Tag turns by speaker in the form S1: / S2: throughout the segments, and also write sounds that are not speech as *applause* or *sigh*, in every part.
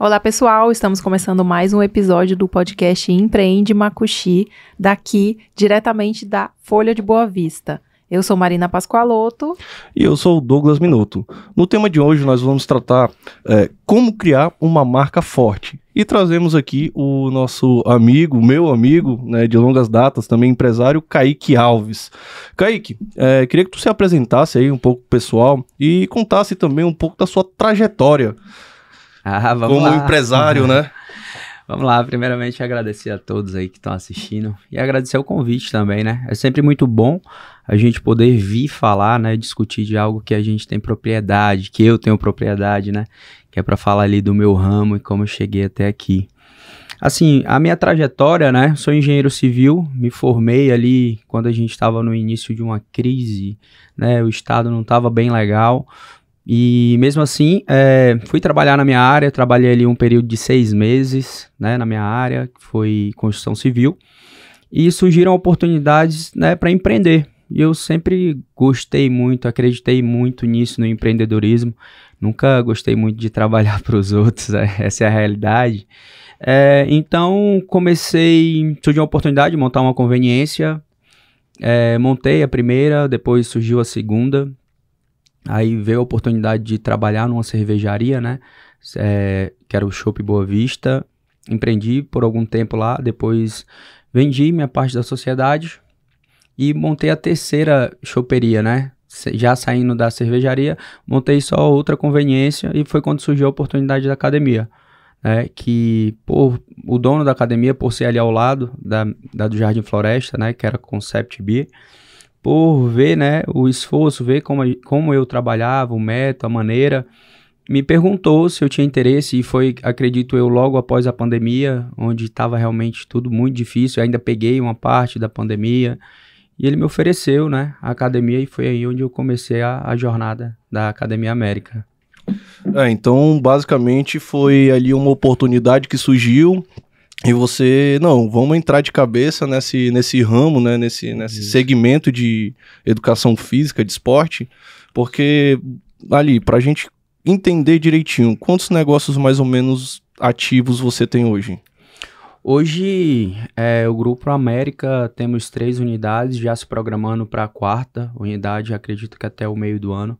S1: Olá, pessoal! Estamos começando mais um episódio do podcast Empreende Macuxi, daqui diretamente da Folha de Boa Vista. Eu sou Marina Pascoaloto.
S2: E eu sou Douglas Minuto. No tema de hoje, nós vamos tratar é, como criar uma marca forte. E trazemos aqui o nosso amigo, meu amigo, né, de longas datas, também empresário, Kaique Alves. Kaique, é, queria que tu se apresentasse aí um pouco pessoal e contasse também um pouco da sua trajetória
S3: ah,
S2: como
S3: lá.
S2: empresário, né? *laughs*
S3: Vamos lá, primeiramente agradecer a todos aí que estão assistindo e agradecer o convite também, né? É sempre muito bom a gente poder vir falar, né, discutir de algo que a gente tem propriedade, que eu tenho propriedade, né? Que é para falar ali do meu ramo e como eu cheguei até aqui. Assim, a minha trajetória, né? Sou engenheiro civil, me formei ali quando a gente estava no início de uma crise, né? O estado não estava bem legal. E mesmo assim, é, fui trabalhar na minha área, trabalhei ali um período de seis meses né, na minha área, que foi construção civil, e surgiram oportunidades né, para empreender. E eu sempre gostei muito, acreditei muito nisso, no empreendedorismo. Nunca gostei muito de trabalhar *laughs* para os outros, essa é a realidade. É, então comecei, surgiu a oportunidade de montar uma conveniência, é, montei a primeira, depois surgiu a segunda, Aí veio a oportunidade de trabalhar numa cervejaria, né? É, que era o Shop Boa Vista. Empreendi por algum tempo lá, depois vendi minha parte da sociedade e montei a terceira choperia, né? Já saindo da cervejaria, montei só outra conveniência e foi quando surgiu a oportunidade da academia. Né, que por, o dono da academia, por ser ali ao lado da, da do Jardim Floresta, né, que era Concept Beer, por ver né, o esforço, ver como, como eu trabalhava, o método, a maneira, me perguntou se eu tinha interesse e foi, acredito eu, logo após a pandemia, onde estava realmente tudo muito difícil, eu ainda peguei uma parte da pandemia e ele me ofereceu né, a academia e foi aí onde eu comecei a, a jornada da Academia América.
S2: É, então, basicamente, foi ali uma oportunidade que surgiu e você, não, vamos entrar de cabeça nesse, nesse ramo, né, nesse, nesse segmento de educação física, de esporte, porque ali, para a gente entender direitinho, quantos negócios mais ou menos ativos você tem hoje?
S3: Hoje, é, o Grupo América temos três unidades, já se programando para a quarta unidade, acredito que até o meio do ano,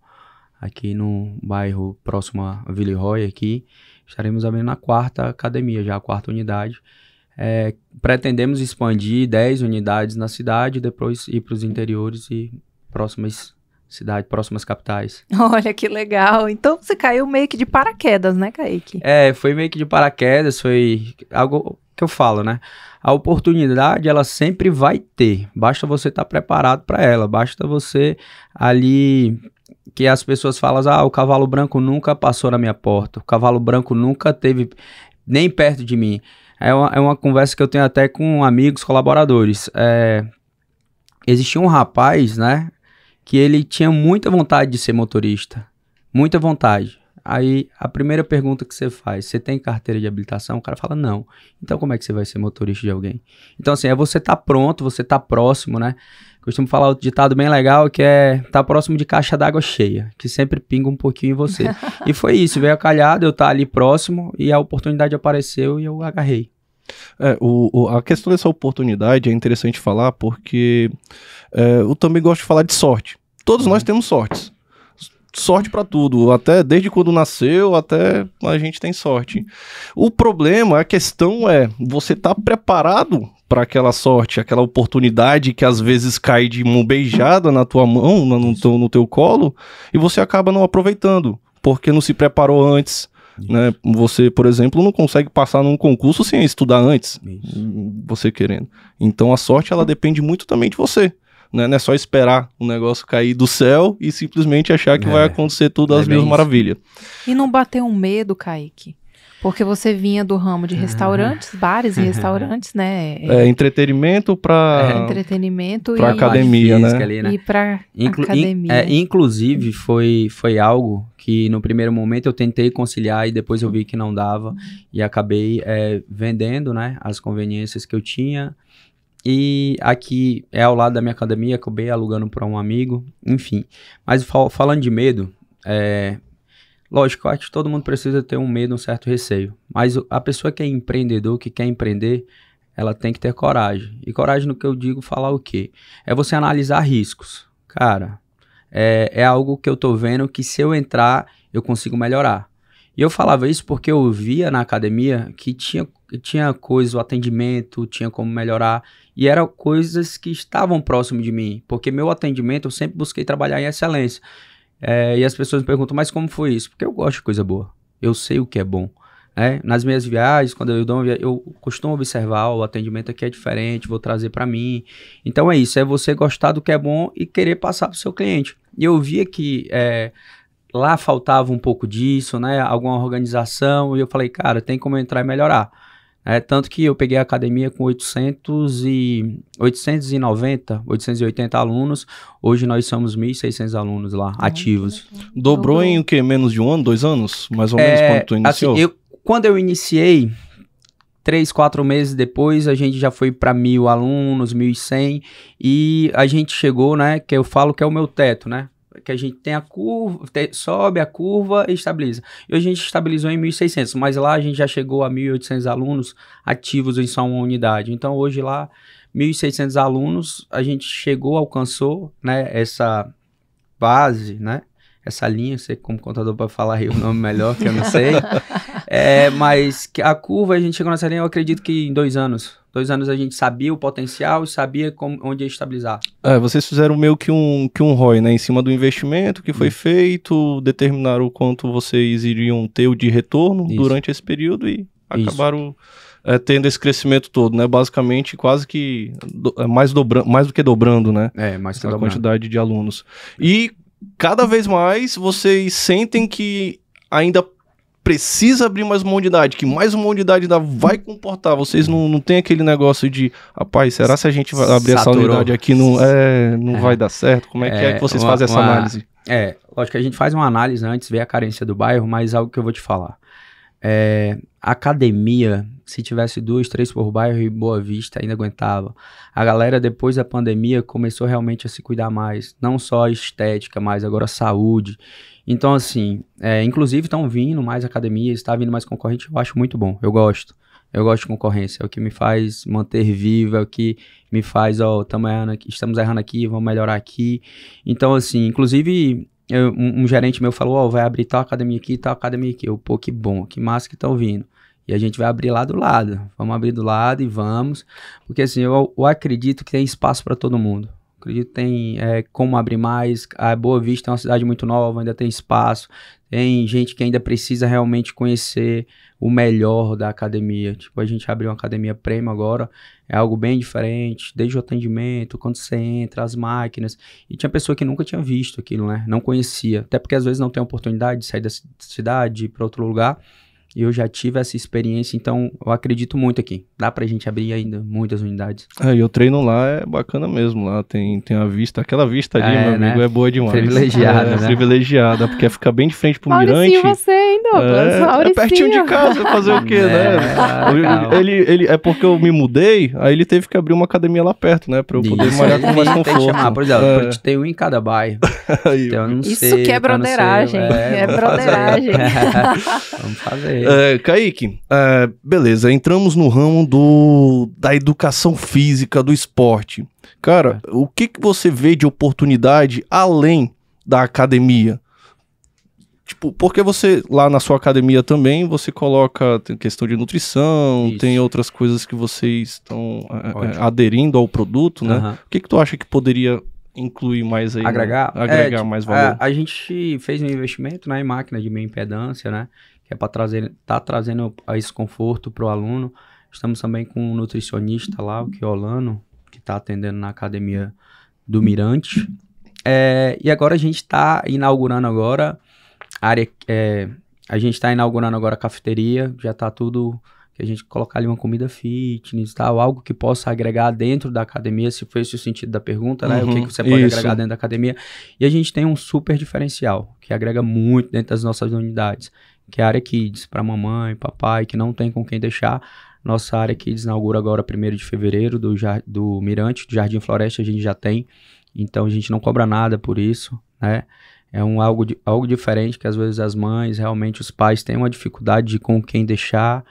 S3: aqui no bairro próximo a Villeroy aqui estaremos abrindo a quarta academia, já a quarta unidade. É, pretendemos expandir 10 unidades na cidade, depois ir para os interiores e próximas cidades, próximas capitais. *laughs*
S1: Olha que legal. Então você caiu meio que de paraquedas, né, Kaique?
S3: É, foi meio que de paraquedas, foi algo que eu falo, né? A oportunidade ela sempre vai ter, basta você estar tá preparado para ela, basta você ali que as pessoas falam, ah, o cavalo branco nunca passou na minha porta, o cavalo branco nunca teve nem perto de mim. É uma, é uma conversa que eu tenho até com amigos, colaboradores. É, existia um rapaz, né, que ele tinha muita vontade de ser motorista, muita vontade. Aí a primeira pergunta que você faz, você tem carteira de habilitação? O cara fala, não. Então como é que você vai ser motorista de alguém? Então assim, é você tá pronto, você tá próximo, né? Costumo falar outro ditado bem legal que é tá próximo de caixa d'água cheia, que sempre pinga um pouquinho em você. *laughs* e foi isso, veio a calhada, eu tá ali próximo e a oportunidade apareceu e eu agarrei.
S2: É, o, o, a questão dessa oportunidade é interessante falar porque é, eu também gosto de falar de sorte. Todos uhum. nós temos sortes sorte para tudo, até desde quando nasceu, até a gente tem sorte. O problema, a questão é, você tá preparado para aquela sorte, aquela oportunidade que às vezes cai de mão beijada na tua mão, no teu, no teu colo, e você acaba não aproveitando, porque não se preparou antes. Né? Você, por exemplo, não consegue passar num concurso sem estudar antes, Isso. você querendo. Então a sorte ela depende muito também de você. Né? Não é só esperar o negócio cair do céu e simplesmente achar que é. vai acontecer tudo às é mil maravilhas.
S1: E não bater um medo, Kaique? Porque você vinha do ramo de restaurantes, bares e restaurantes, né?
S2: É, entretenimento para
S1: é, entretenimento
S2: para academia, né?
S3: Ali, né?
S1: E para Inclu academia.
S3: In, é, inclusive foi foi algo que no primeiro momento eu tentei conciliar e depois eu vi que não dava e acabei é, vendendo, né? As conveniências que eu tinha e aqui é ao lado da minha academia, acabei alugando para um amigo, enfim. Mas fal falando de medo, é, lógico, acho que todo mundo precisa ter um medo, um certo receio. Mas a pessoa que é empreendedor, que quer empreender, ela tem que ter coragem. E coragem no que eu digo, falar o quê? É você analisar riscos. Cara, é, é algo que eu tô vendo que se eu entrar, eu consigo melhorar. E eu falava isso porque eu via na academia que tinha, tinha coisas, o atendimento, tinha como melhorar. E eram coisas que estavam próximo de mim. Porque meu atendimento, eu sempre busquei trabalhar em excelência. É, e as pessoas me perguntam, mas como foi isso? Porque eu gosto de coisa boa. Eu sei o que é bom. É, nas minhas viagens, quando eu dou viagem, eu costumo observar o atendimento aqui é diferente, vou trazer para mim. Então é isso, é você gostar do que é bom e querer passar para o seu cliente. E eu via que é, lá faltava um pouco disso, né? Alguma organização, e eu falei, cara, tem como entrar e melhorar. É, tanto que eu peguei a academia com 800 e, 890, 880 alunos. Hoje nós somos 1.600 alunos lá, ativos.
S2: Dobrou, Dobrou, em o quê? Menos de um ano, dois anos? Mais ou menos
S3: é,
S2: quando tu iniciou?
S3: Assim, eu, quando eu iniciei, três, quatro meses depois, a gente já foi para mil alunos, 1.100. E a gente chegou, né? Que eu falo que é o meu teto, né? Que a gente tem a curva, sobe a curva e estabiliza. E hoje a gente estabilizou em 1.600, mas lá a gente já chegou a 1.800 alunos ativos em só uma unidade. Então hoje lá, 1.600 alunos, a gente chegou, alcançou, né, essa base, né, essa linha, sei como contador para falar aí o nome melhor, que eu não sei. *laughs* é, mas a curva, a gente chegou nessa linha, eu acredito que em dois anos. Dois anos a gente sabia o potencial e sabia como, onde ia estabilizar.
S2: É, vocês fizeram meio que um, que um ROI, né? Em cima do investimento que foi Isso. feito, determinaram o quanto vocês iriam ter de retorno Isso. durante esse período e acabaram é, tendo esse crescimento todo, né? Basicamente, quase que do, é, mais, dobra, mais do que dobrando, né?
S3: É, mais que
S2: a quantidade de alunos. E cada vez mais vocês sentem que ainda precisa abrir mais uma unidade, que mais uma unidade ainda vai comportar. Vocês não, não tem aquele negócio de, rapaz, será se a gente vai abrir Saturou. essa unidade aqui não, é, não é. vai dar certo? Como é, é que é que vocês uma, fazem essa uma, análise?
S3: É, lógico que a gente faz uma análise antes, vê a carência do bairro, mas algo que eu vou te falar. É, academia, se tivesse duas, três por bairro e Boa Vista, ainda aguentava. A galera, depois da pandemia, começou realmente a se cuidar mais. Não só a estética, mas agora a saúde. Então, assim, é, inclusive estão vindo mais academias, está vindo mais concorrente, eu acho muito bom, eu gosto. Eu gosto de concorrência, é o que me faz manter vivo, é o que me faz, ó, errando estamos errando aqui, vamos melhorar aqui. Então, assim, inclusive, eu, um, um, gerente meu falou, ó, vai abrir tal academia aqui, tal academia aqui. Eu, pô, que bom, que massa que estão vindo. E a gente vai abrir lá do lado. Vamos abrir do lado e vamos. Porque assim, eu, eu acredito que tem espaço para todo mundo. Acredito que tem é, como abrir mais. A Boa Vista é uma cidade muito nova, ainda tem espaço. Tem gente que ainda precisa realmente conhecer o melhor da academia. Tipo, a gente abriu uma academia premium agora, é algo bem diferente, desde o atendimento, quando você entra, as máquinas. E tinha pessoa que nunca tinha visto aquilo, né? Não conhecia. Até porque às vezes não tem oportunidade de sair da cidade, ir para outro lugar eu já tive essa experiência, então eu acredito muito aqui. Dá pra gente abrir ainda muitas unidades.
S2: É, e o treino lá é bacana mesmo. Lá tem, tem a vista, aquela vista ali, é, meu amigo, né? é boa demais.
S3: Privilegiada,
S2: é,
S3: né?
S2: Privilegiada, porque fica bem de frente pro Mirante.
S1: você ainda,
S2: é, é pertinho de casa, fazer o quê, *laughs* é, né? ele, ele, é porque eu me mudei, aí ele teve que abrir uma academia lá perto, né? Pra eu poder Isso, malhar com mais conforto. Tem que chamar,
S3: por exemplo, é. tem um em cada bairro. *laughs* então,
S1: Isso sei, que é broderagem. É, é broderagem. *laughs*
S3: Vamos fazer.
S2: É, Kaique, é, beleza, entramos no ramo do, da educação física, do esporte. Cara, é. o que, que você vê de oportunidade além da academia? Tipo, porque você, lá na sua academia também, você coloca tem questão de nutrição, Isso. tem outras coisas que vocês estão é, é aderindo ao produto, né? Uhum. O que, que tu acha que poderia incluir mais aí?
S3: Agregar?
S2: Né? Agregar é, tipo, mais valor.
S3: A, a, gente fez um investimento né, em máquina de meia impedância, né? que é para trazer, tá trazendo esse conforto para o aluno. Estamos também com um nutricionista lá, o Kiolano, que está atendendo na academia do Mirante. É, e agora a gente está inaugurando agora a área, é, a gente está inaugurando agora a cafeteria, já está tudo que a gente colocar ali uma comida fitness tal, algo que possa agregar dentro da academia, se foi esse o sentido da pergunta, né? Uhum, o que, que você pode isso. agregar dentro da academia. E a gente tem um super diferencial, que agrega muito dentro das nossas unidades, que é a área Kids, para mamãe, papai, que não tem com quem deixar. Nossa área Kids inaugura agora 1 de fevereiro do, do Mirante, do Jardim Floresta, a gente já tem. Então a gente não cobra nada por isso, né? É um algo, de, algo diferente que às vezes as mães, realmente os pais têm uma dificuldade de com quem deixar.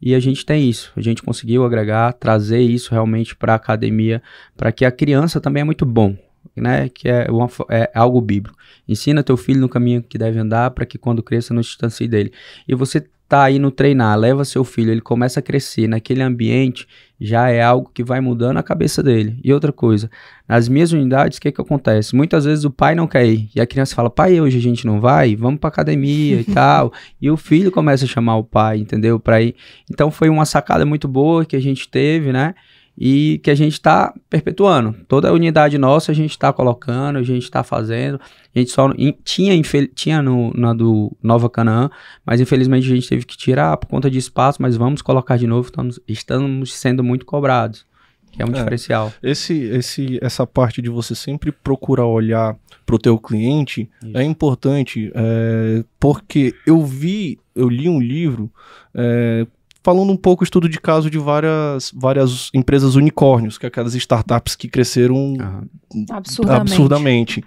S3: E a gente tem isso. A gente conseguiu agregar, trazer isso realmente para a academia, para que a criança também é muito bom, né? Que é, uma, é algo bíblico. Ensina teu filho no caminho que deve andar, para que quando cresça não se distancie dele. E você tá aí no treinar, leva seu filho, ele começa a crescer naquele ambiente, já é algo que vai mudando a cabeça dele. E outra coisa, nas minhas unidades, o que que acontece? Muitas vezes o pai não quer ir, e a criança fala, pai, hoje a gente não vai, vamos pra academia e *laughs* tal, e o filho começa a chamar o pai, entendeu, pra ir. Então foi uma sacada muito boa que a gente teve, né, e que a gente está perpetuando. Toda a unidade nossa a gente está colocando, a gente está fazendo. A gente só in, tinha, tinha no, na do Nova Canaã, mas infelizmente a gente teve que tirar por conta de espaço, mas vamos colocar de novo, estamos, estamos sendo muito cobrados. Que é um é, diferencial.
S2: Esse, esse, essa parte de você sempre procurar olhar para o teu cliente Isso. é importante, é, porque eu vi, eu li um livro é, falando um pouco estudo de caso de várias, várias empresas unicórnios, que é aquelas startups que cresceram
S1: uhum. absurdamente.
S2: absurdamente.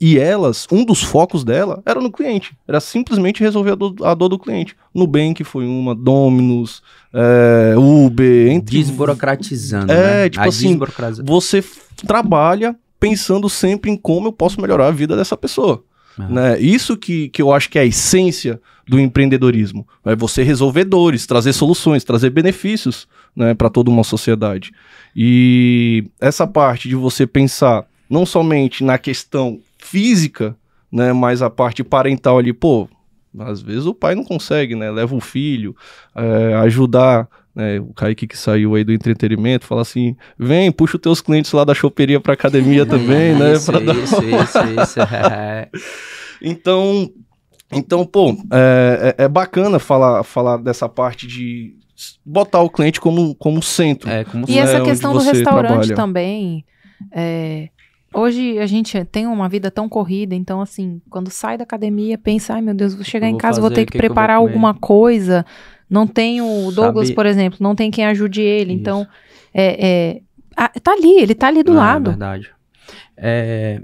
S2: E elas, um dos focos dela era no cliente, era simplesmente resolver a dor, a dor do cliente. Nubank foi uma, Dominus, é, Uber, entre...
S3: Desburocratizando,
S2: é, né? tipo a assim, você trabalha pensando sempre em como eu posso melhorar a vida dessa pessoa. Né? Isso que, que eu acho que é a essência do empreendedorismo. É você resolver dores, trazer soluções, trazer benefícios né, para toda uma sociedade. E essa parte de você pensar não somente na questão física, né, mas a parte parental ali, pô, às vezes o pai não consegue, né? Leva o filho, é, ajudar né, o Kaique que saiu aí do entretenimento, fala assim, vem, puxa os teus clientes lá da choperia pra academia *laughs* também, né?
S3: Isso, isso, dar... isso, isso, *laughs*
S2: então, então, pô, é, é, é, bacana falar, falar dessa parte de botar o cliente como, como centro.
S3: É, como
S1: e essa questão do restaurante trabalha. também. É, hoje a gente tem uma vida tão corrida, então assim, quando sai da academia, pensa, ai meu Deus, vou chegar vou em casa, vou ter que, que preparar que alguma coisa. Não tem o Douglas, Sabe... por exemplo, não tem quem ajude ele. Isso. Então, é, é, tá ali, ele tá ali do
S3: não,
S1: é lado.
S3: É verdade. É,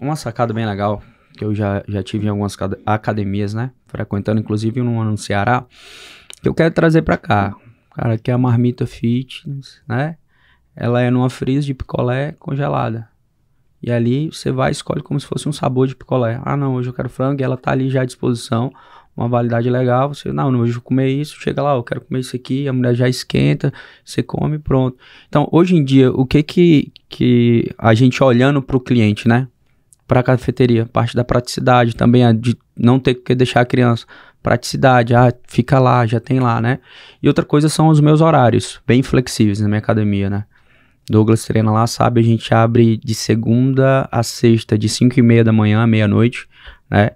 S3: uma sacada bem legal que eu já, já tive em algumas academias, né? Frequentando, inclusive, numa no Ceará, que eu quero trazer para cá. Cara, que é a marmita fitness, né? Ela é numa frise de picolé congelada. E ali você vai e escolhe como se fosse um sabor de picolé. Ah, não, hoje eu quero frango e ela tá ali já à disposição. Uma validade legal. Você, não, não, vou comer isso. Chega lá, eu quero comer isso aqui. A mulher já esquenta, você come pronto. Então, hoje em dia, o que que, que a gente olhando para o cliente, né? para a cafeteria. Parte da praticidade também, a de não ter que deixar a criança. Praticidade, ah, fica lá, já tem lá, né? E outra coisa são os meus horários, bem flexíveis na minha academia, né? Douglas treina lá, sabe? A gente abre de segunda a sexta, de 5 e meia da manhã à meia-noite, né?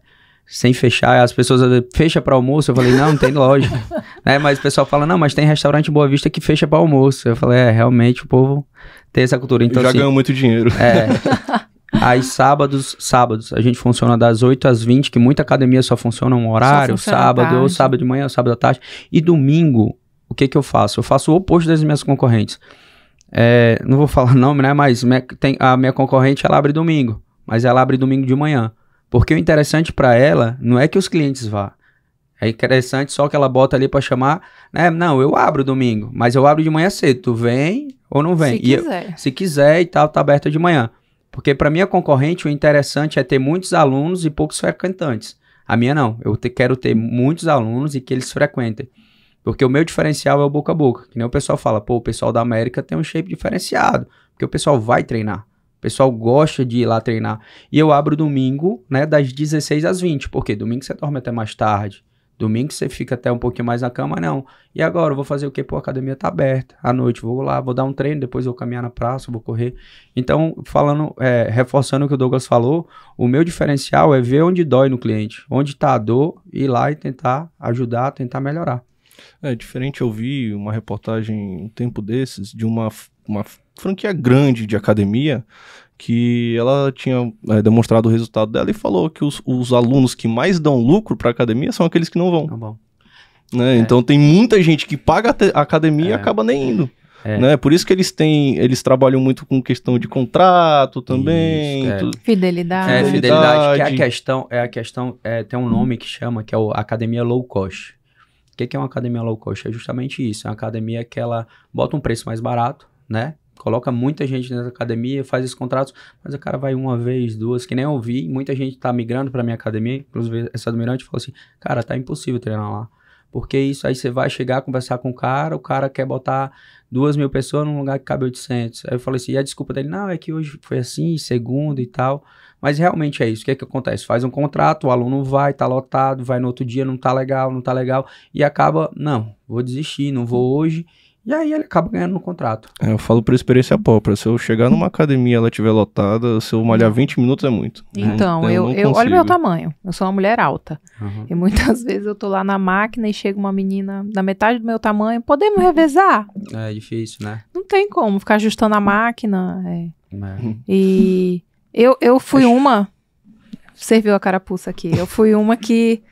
S3: Sem fechar, as pessoas fecha para almoço. Eu falei, não, não tem loja, *laughs* né? Mas o pessoal fala, não, mas tem restaurante Boa Vista que fecha para almoço. Eu falei, é, realmente o povo tem essa cultura. Então,
S2: já assim, ganhou muito dinheiro.
S3: É. *laughs* Aí sábados, sábados, a gente funciona das 8 às 20, que muita academia só funciona um horário, funciona sábado, ou sábado de manhã, ou sábado à tarde. E domingo, o que que eu faço? Eu faço o oposto das minhas concorrentes. É, não vou falar *laughs* nome, né? Mas minha, tem, a minha concorrente, ela abre domingo. Mas ela abre domingo de manhã. Porque o interessante para ela não é que os clientes vá. É interessante só que ela bota ali para chamar, né? Não, eu abro domingo, mas eu abro de manhã cedo. Tu vem ou não vem?
S1: Se e quiser.
S3: Eu, se quiser e tal, tá aberta de manhã. Porque para minha concorrente o interessante é ter muitos alunos e poucos frequentantes. A minha não. Eu te, quero ter muitos alunos e que eles frequentem. Porque o meu diferencial é o boca a boca. Que nem o pessoal fala, pô, o pessoal da América tem um shape diferenciado. Porque o pessoal vai treinar. Pessoal gosta de ir lá treinar. E eu abro domingo, né, das 16 às 20. Porque domingo você dorme até mais tarde. Domingo você fica até um pouquinho mais na cama, não. E agora, eu vou fazer o quê? Pô, a academia tá aberta. À noite, vou lá, vou dar um treino, depois vou caminhar na praça, vou correr. Então, falando, é, reforçando o que o Douglas falou, o meu diferencial é ver onde dói no cliente. Onde tá a dor, ir lá e tentar ajudar, tentar melhorar.
S2: É diferente, eu vi uma reportagem um tempo desses de uma, uma franquia grande de academia que ela tinha é, demonstrado o resultado dela e falou que os, os alunos que mais dão lucro para a academia são aqueles que não vão.
S3: Tá bom.
S2: Né? É. Então tem muita gente que paga a academia é. e acaba nem indo. É. Né? Por isso que eles têm, eles trabalham muito com questão de contrato também. Isso,
S1: é. Fidelidade.
S3: É, fidelidade, que é a questão, é a questão, é, tem um nome que chama, que é a Academia Low Cost. O que, que é uma academia low cost? É justamente isso, é uma academia que ela bota um preço mais barato, né? Coloca muita gente nessa academia, faz esses contratos, mas o cara vai uma vez, duas, que nem eu vi, muita gente tá migrando para minha academia, inclusive essa admirante falou assim, cara, tá impossível treinar lá. Porque isso aí você vai chegar, conversar com o cara, o cara quer botar duas mil pessoas num lugar que cabe 800. Aí eu falei assim, e a desculpa dele, não, é que hoje foi assim, segundo e tal. Mas realmente é isso. O que é que acontece? Faz um contrato, o aluno vai, tá lotado, vai no outro dia, não tá legal, não tá legal, e acaba, não, vou desistir, não vou hoje. E aí ele acaba ganhando no contrato.
S2: É, eu falo por experiência própria. Se eu chegar numa academia e ela estiver lotada, se eu malhar 20 minutos é muito.
S1: Então, né? eu, eu, eu olha o meu tamanho. Eu sou uma mulher alta. Uhum. E muitas *laughs* vezes eu tô lá na máquina e chega uma menina da metade do meu tamanho. Podemos revezar?
S3: É difícil, né?
S1: Não tem como ficar ajustando a máquina. É. É. E eu, eu fui Acho... uma. Serviu a carapuça aqui. Eu fui uma que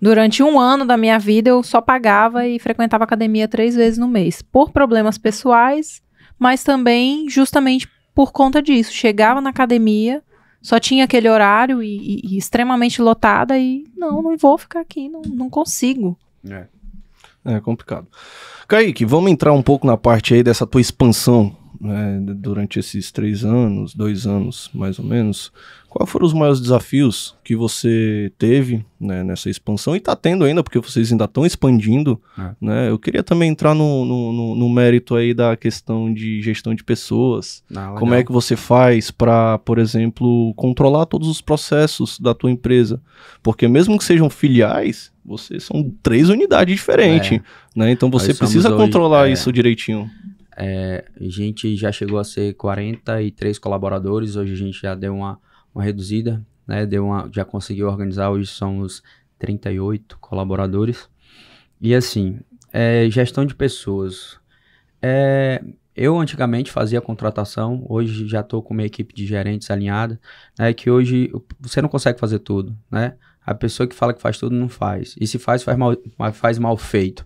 S1: Durante um ano da minha vida, eu só pagava e frequentava academia três vezes no mês, por problemas pessoais, mas também justamente por conta disso. Chegava na academia, só tinha aquele horário e, e, e extremamente lotada e não, não vou ficar aqui, não, não consigo.
S2: É. É complicado. Kaique, vamos entrar um pouco na parte aí dessa tua expansão né, durante esses três anos, dois anos mais ou menos. Quais foram os maiores desafios que você teve né, nessa expansão e está tendo ainda, porque vocês ainda estão expandindo? É. Né? Eu queria também entrar no, no, no, mérito aí da questão de gestão de pessoas. Ah, Como é que você faz para, por exemplo, controlar todos os processos da tua empresa? Porque mesmo que sejam filiais, vocês são três unidades diferentes, é. né? Então você precisa controlar hoje, é, isso direitinho.
S3: É, a gente já chegou a ser 43 colaboradores, hoje a gente já deu uma uma reduzida, né? Deu uma, já conseguiu organizar, hoje somos 38 colaboradores. E assim, é, gestão de pessoas. É, eu antigamente fazia contratação, hoje já estou com uma equipe de gerentes alinhada, né, que hoje você não consegue fazer tudo, né? A pessoa que fala que faz tudo não faz. E se faz, faz mal, faz mal feito.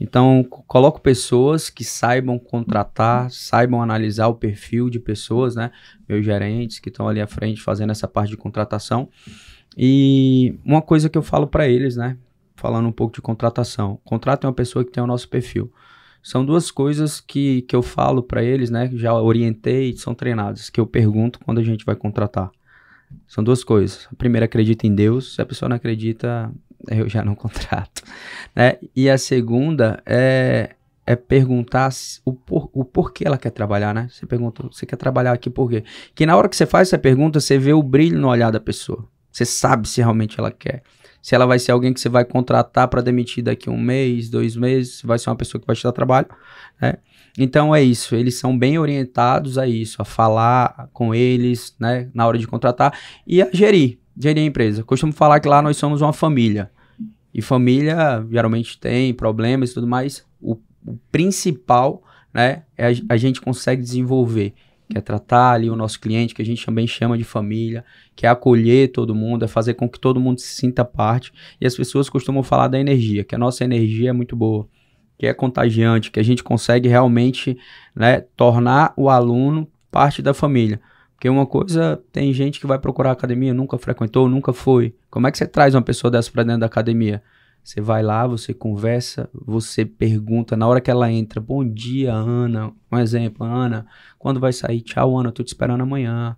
S3: Então, coloco pessoas que saibam contratar, saibam analisar o perfil de pessoas, né? Meus gerentes que estão ali à frente fazendo essa parte de contratação. E uma coisa que eu falo para eles, né? Falando um pouco de contratação. Contratem uma pessoa que tem o nosso perfil. São duas coisas que, que eu falo para eles, né? Que já orientei, são treinados, que eu pergunto quando a gente vai contratar. São duas coisas. A primeira, acredita em Deus. Se a pessoa não acredita, *laughs* eu já não contrato. Né? E a segunda é, é perguntar o, por, o porquê ela quer trabalhar, né? Você pergunta, você quer trabalhar aqui por quê? Que na hora que você faz essa pergunta, você vê o brilho no olhar da pessoa. Você sabe se realmente ela quer. Se ela vai ser alguém que você vai contratar para demitir daqui um mês, dois meses, vai ser uma pessoa que vai te dar trabalho, né? Então é isso, eles são bem orientados a isso, a falar com eles, né, na hora de contratar e a gerir gerir a empresa. Costumo falar que lá nós somos uma família. E família geralmente tem problemas e tudo mais. O, o principal, né, é a, a, gente consegue desenvolver, que é tratar ali o nosso cliente, que a gente também chama de família, que é acolher todo mundo, é fazer com que todo mundo se sinta parte. E as pessoas costumam falar da energia, que a nossa energia é muito boa, que é contagiante, que a gente consegue realmente, né, tornar o aluno parte da família. Porque uma coisa, tem gente que vai procurar academia, nunca frequentou, nunca foi. Como é que você traz uma pessoa dessa para dentro da academia? Você vai lá, você conversa, você pergunta, na hora que ela entra, bom dia, Ana. Um exemplo, Ana, quando vai sair? Tchau, Ana, tô te esperando amanhã.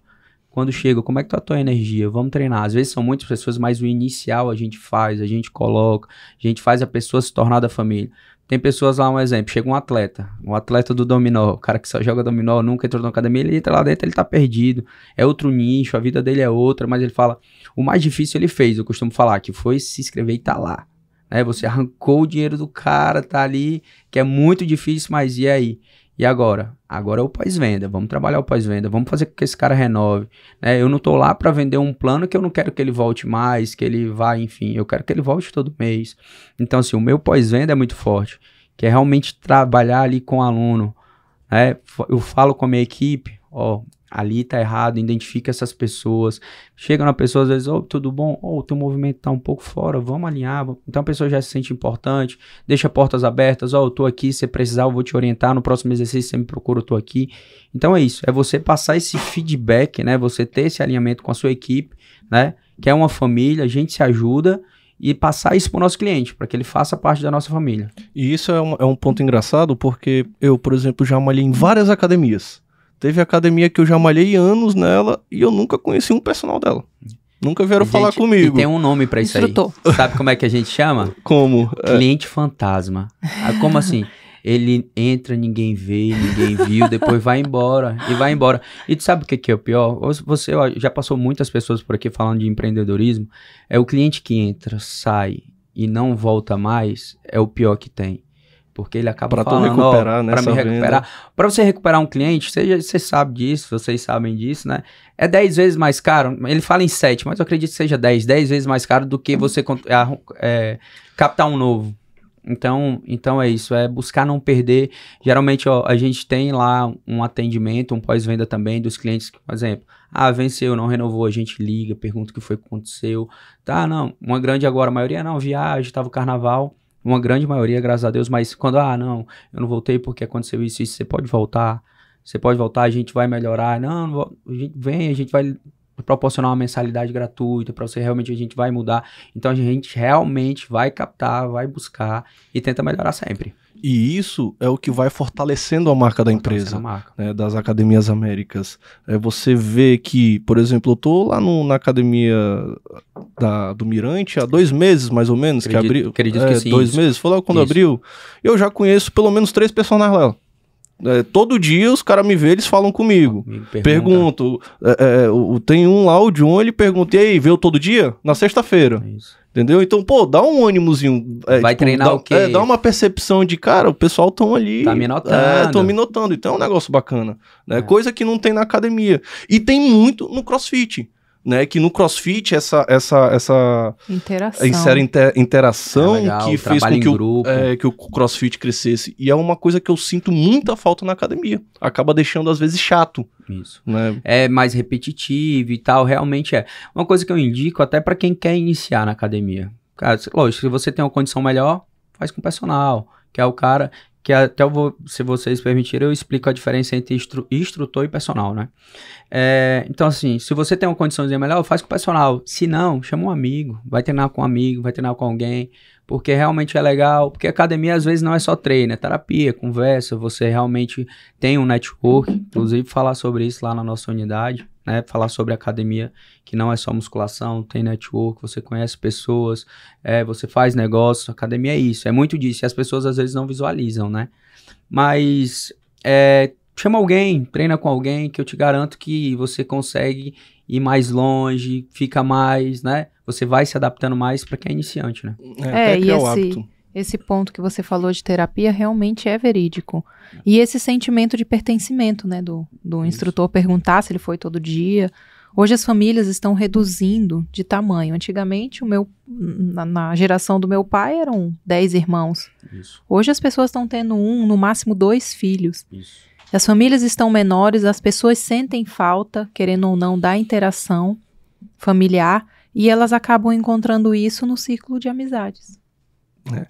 S3: Quando chega, como é que tá a tua energia? Vamos treinar. Às vezes são muitas pessoas, mas o inicial a gente faz, a gente coloca, a gente faz a pessoa se tornar da família. Tem pessoas lá, um exemplo, chega um atleta, um atleta do dominó, o cara que só joga dominó, nunca entrou na academia, ele entra lá dentro, ele tá perdido, é outro nicho, a vida dele é outra, mas ele fala, o mais difícil ele fez, eu costumo falar, que foi se inscrever e tá lá. Né? Você arrancou o dinheiro do cara, tá ali, que é muito difícil, mas e aí? E agora? Agora é o pós-venda. Vamos trabalhar o pós-venda. Vamos fazer com que esse cara renove. Né? Eu não estou lá para vender um plano que eu não quero que ele volte mais, que ele vá, enfim. Eu quero que ele volte todo mês. Então, assim, o meu pós-venda é muito forte, que é realmente trabalhar ali com o aluno. Né? Eu falo com a minha equipe, ó, ali tá errado, identifica essas pessoas. Chega na pessoa, às vezes, oh, tudo bom? Oh, o teu movimento tá um pouco fora, vamos alinhar. Então a pessoa já se sente importante, deixa portas abertas, ó, oh, eu tô aqui, se precisar, eu vou te orientar, no próximo exercício você me procura, eu tô aqui. Então é isso, é você passar esse feedback, né? Você ter esse alinhamento com a sua equipe, né? Que é uma família, a gente se ajuda e passar isso para o nosso cliente, para que ele faça parte da nossa família.
S2: E isso é um, é um ponto engraçado, porque eu, por exemplo, já malhei em várias academias. Teve academia que eu já malhei anos nela e eu nunca conheci um personal dela. Nunca vieram gente, falar comigo.
S3: E tem um nome para isso Instrutor. aí. *laughs* Sabe como é que a gente chama?
S2: Como?
S3: É. Cliente é. fantasma. Ah, como assim? Ele entra, ninguém vê, ninguém viu, depois vai embora e vai embora. E tu sabe o que, que é o pior? Você já passou muitas pessoas por aqui falando de empreendedorismo. É o cliente que entra, sai e não volta mais, é o pior que tem. Porque ele acaba
S2: pra
S3: falando,
S2: recuperar,
S3: para me recuperar. Para você recuperar um cliente, você, você sabe disso, vocês sabem disso, né? É 10 vezes mais caro. Ele fala em 7, mas eu acredito que seja 10, 10 vezes mais caro do que você é, captar um novo. Então, então é isso, é buscar não perder. Geralmente, ó, a gente tem lá um atendimento, um pós-venda também dos clientes, que, por exemplo, ah, venceu, não renovou, a gente liga, pergunta o que foi que aconteceu. Tá, não, uma grande agora, a maioria não, viagem, tava o carnaval uma grande maioria, graças a Deus, mas quando, ah, não, eu não voltei porque aconteceu isso, isso, você pode voltar, você pode voltar, a gente vai melhorar, não, não a gente vem, a gente vai proporcionar uma mensalidade gratuita para você realmente a gente vai mudar. Então a gente realmente vai captar, vai buscar e tenta melhorar sempre.
S2: E isso é o que vai fortalecendo a marca da empresa, marca. Né, das Academias Américas. É você vê que, por exemplo, eu tô lá no, na academia da, do Mirante há dois meses, mais ou menos, acredito, que abriu.
S3: Acredito é, que sim.
S2: Dois isso. meses, foi lá quando isso. abriu. Eu já conheço pelo menos três personagens lá. É, todo dia os caras me vê, eles falam comigo. Pergunto. É, é, tem um lá, o John, ele pergunta, e aí, veio todo dia? Na sexta-feira. Entendeu? Então, pô, dá um ânimozinho.
S3: É, Vai tipo, treinar
S2: dá,
S3: o quê?
S2: É, dá uma percepção de, cara, o pessoal tão ali.
S3: Tá me notando. É,
S2: tão me notando. Então é um negócio bacana. Né? É. Coisa que não tem na academia. E tem muito no crossfit né? Que no CrossFit essa essa essa
S1: interação,
S2: essa inter, interação é legal, que fez com que o, é, que o CrossFit crescesse e é uma coisa que eu sinto muita falta na academia. Acaba deixando às vezes chato.
S3: Isso. Né? É mais repetitivo e tal, realmente é. Uma coisa que eu indico até para quem quer iniciar na academia. Cara, lógico, se você tem uma condição melhor, faz com personal, que é o cara que até vou, se vocês permitirem, eu explico a diferença entre instru instrutor e personal, né? É, então, assim, se você tem uma condiçãozinha melhor, faz com o personal. Se não, chama um amigo, vai treinar com um amigo, vai treinar com alguém, porque realmente é legal. Porque academia às vezes não é só treino, é terapia, conversa, você realmente tem um network. Inclusive, falar sobre isso lá na nossa unidade né? Falar sobre academia, que não é só musculação, tem network, você conhece pessoas, é, você faz negócio, academia é isso, é muito disso, e as pessoas às vezes não visualizam, né? Mas é, chama alguém, treina com alguém, que eu te garanto que você consegue ir mais longe, fica mais, né? Você vai se adaptando mais para quem é iniciante, né?
S1: É, é e esse, hábito. Esse ponto que você falou de terapia realmente é verídico. E esse sentimento de pertencimento, né, do, do instrutor perguntar se ele foi todo dia. Hoje as famílias estão reduzindo de tamanho. Antigamente, o meu, na, na geração do meu pai, eram 10 irmãos. Isso. Hoje as pessoas estão tendo um, no máximo dois filhos. Isso. As famílias estão menores, as pessoas sentem falta, querendo ou não, da interação familiar, e elas acabam encontrando isso no círculo de amizades.
S2: É.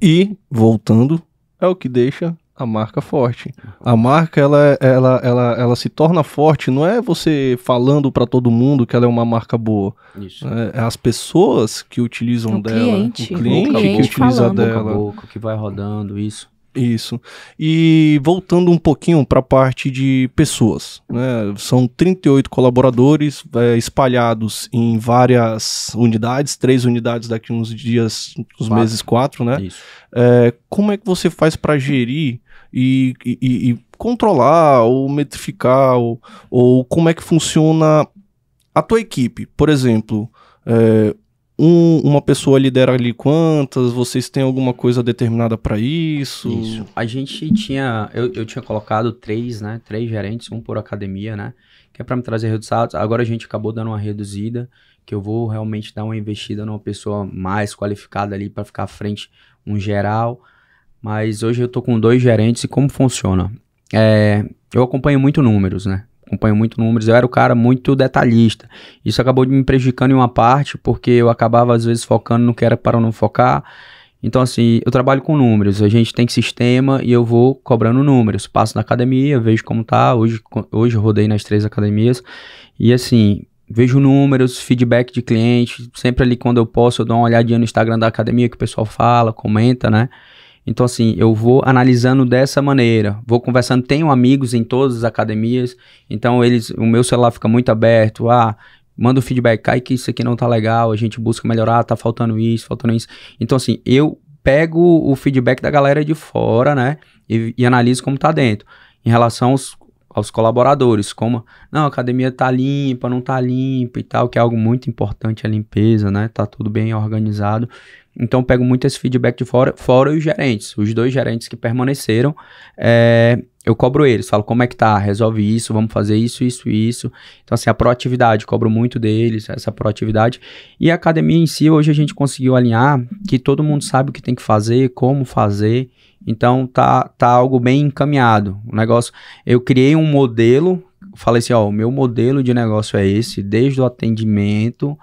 S2: E, voltando, é o que deixa a marca forte. A marca ela, ela, ela, ela se torna forte, não é você falando para todo mundo que ela é uma marca boa. Isso. É, é as pessoas que utilizam o dela,
S3: cliente,
S2: o
S3: cliente, o cliente que utiliza falando. dela, boca, boca, que vai rodando isso.
S2: Isso. E voltando um pouquinho para a parte de pessoas, né? São 38 colaboradores é, espalhados em várias unidades, três unidades daqui uns dias, uns quatro. meses quatro, né? Isso. É, como é que você faz para gerir e, e, e, controlar ou metrificar ou, ou, como é que funciona a tua equipe? Por exemplo, é, um, uma pessoa lidera ali quantas? Vocês têm alguma coisa determinada para isso? Isso.
S3: A gente tinha, eu, eu tinha colocado três, né? Três gerentes, um por academia, né? Que é para me trazer resultados. Agora a gente acabou dando uma reduzida, que eu vou realmente dar uma investida numa pessoa mais qualificada ali para ficar à frente um geral. Mas hoje eu tô com dois gerentes e como funciona? É, eu acompanho muito números, né? Acompanho muito números, eu era o cara muito detalhista. Isso acabou me prejudicando em uma parte, porque eu acabava às vezes focando no que era para não focar. Então, assim, eu trabalho com números, a gente tem sistema e eu vou cobrando números. Passo na academia, vejo como tá. Hoje, hoje rodei nas três academias. E assim, vejo números, feedback de cliente. Sempre ali quando eu posso, eu dou uma olhadinha no Instagram da academia que o pessoal fala, comenta, né? Então, assim, eu vou analisando dessa maneira, vou conversando. Tenho amigos em todas as academias, então eles, o meu celular fica muito aberto. Ah, manda o um feedback, cai que isso aqui não tá legal, a gente busca melhorar, tá faltando isso, faltando isso. Então, assim, eu pego o feedback da galera de fora, né, e, e analiso como tá dentro. Em relação aos, aos colaboradores, como, não, a academia tá limpa, não tá limpa e tal, que é algo muito importante a limpeza, né, tá tudo bem organizado. Então eu pego muito esse feedback de fora, fora os gerentes, os dois gerentes que permaneceram, é, eu cobro eles, falo como é que tá, resolve isso, vamos fazer isso, isso isso. Então assim, a proatividade, cobro muito deles, essa proatividade. E a academia em si, hoje a gente conseguiu alinhar que todo mundo sabe o que tem que fazer, como fazer. Então tá, tá algo bem encaminhado. O negócio, eu criei um modelo, falei assim, ó, o meu modelo de negócio é esse, desde o atendimento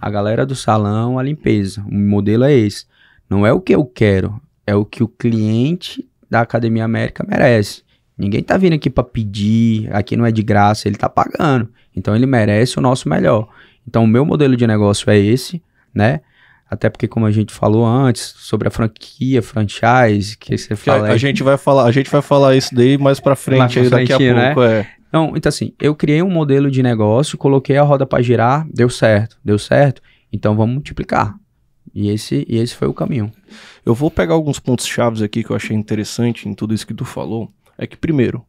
S3: a galera do salão, a limpeza. O modelo é esse. Não é o que eu quero, é o que o cliente da Academia América merece. Ninguém tá vindo aqui para pedir, aqui não é de graça, ele tá pagando. Então ele merece o nosso melhor. Então o meu modelo de negócio é esse, né? Até porque como a gente falou antes sobre a franquia, franchise, que você fala,
S2: a, a gente vai falar, a gente vai falar isso daí mais para frente, mais aí, frente, daqui a né? pouco, é.
S3: Então, então, assim, eu criei um modelo de negócio, coloquei a roda para girar, deu certo, deu certo, então vamos multiplicar. E esse, e esse foi o caminho.
S2: Eu vou pegar alguns pontos chaves aqui que eu achei interessante em tudo isso que tu falou. É que, primeiro,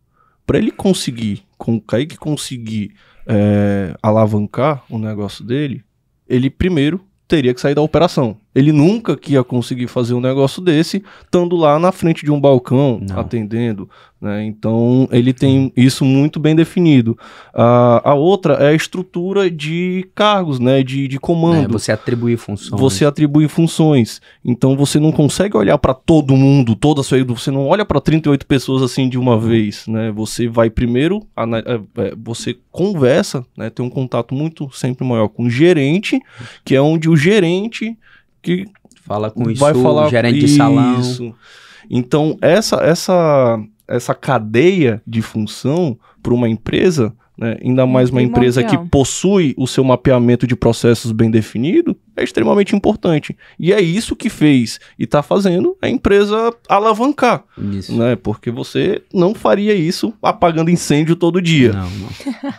S2: para ele conseguir, com o Kaique conseguir é, alavancar o negócio dele, ele primeiro teria que sair da operação. Ele nunca que ia conseguir fazer um negócio desse estando lá na frente de um balcão Não. atendendo. Né? Então ele tem isso muito bem definido. Uh, a outra é a estrutura de cargos, né? de, de comando. É,
S3: você atribuir funções.
S2: Você atribui funções. Então você não consegue olhar para todo mundo, toda a sua. Você não olha para 38 pessoas assim de uma vez. Né? Você vai primeiro, é, é, você conversa, né? tem um contato muito sempre maior com o gerente, que é onde o gerente que
S3: fala com isso, vai falar gerente isso. de salão.
S2: Então, essa, essa, essa cadeia de função para uma empresa né? ainda mais uma empresa que possui o seu mapeamento de processos bem definido, é extremamente importante. E é isso que fez e está fazendo a empresa alavancar. Isso. Né? Porque você não faria isso apagando incêndio todo dia. Não,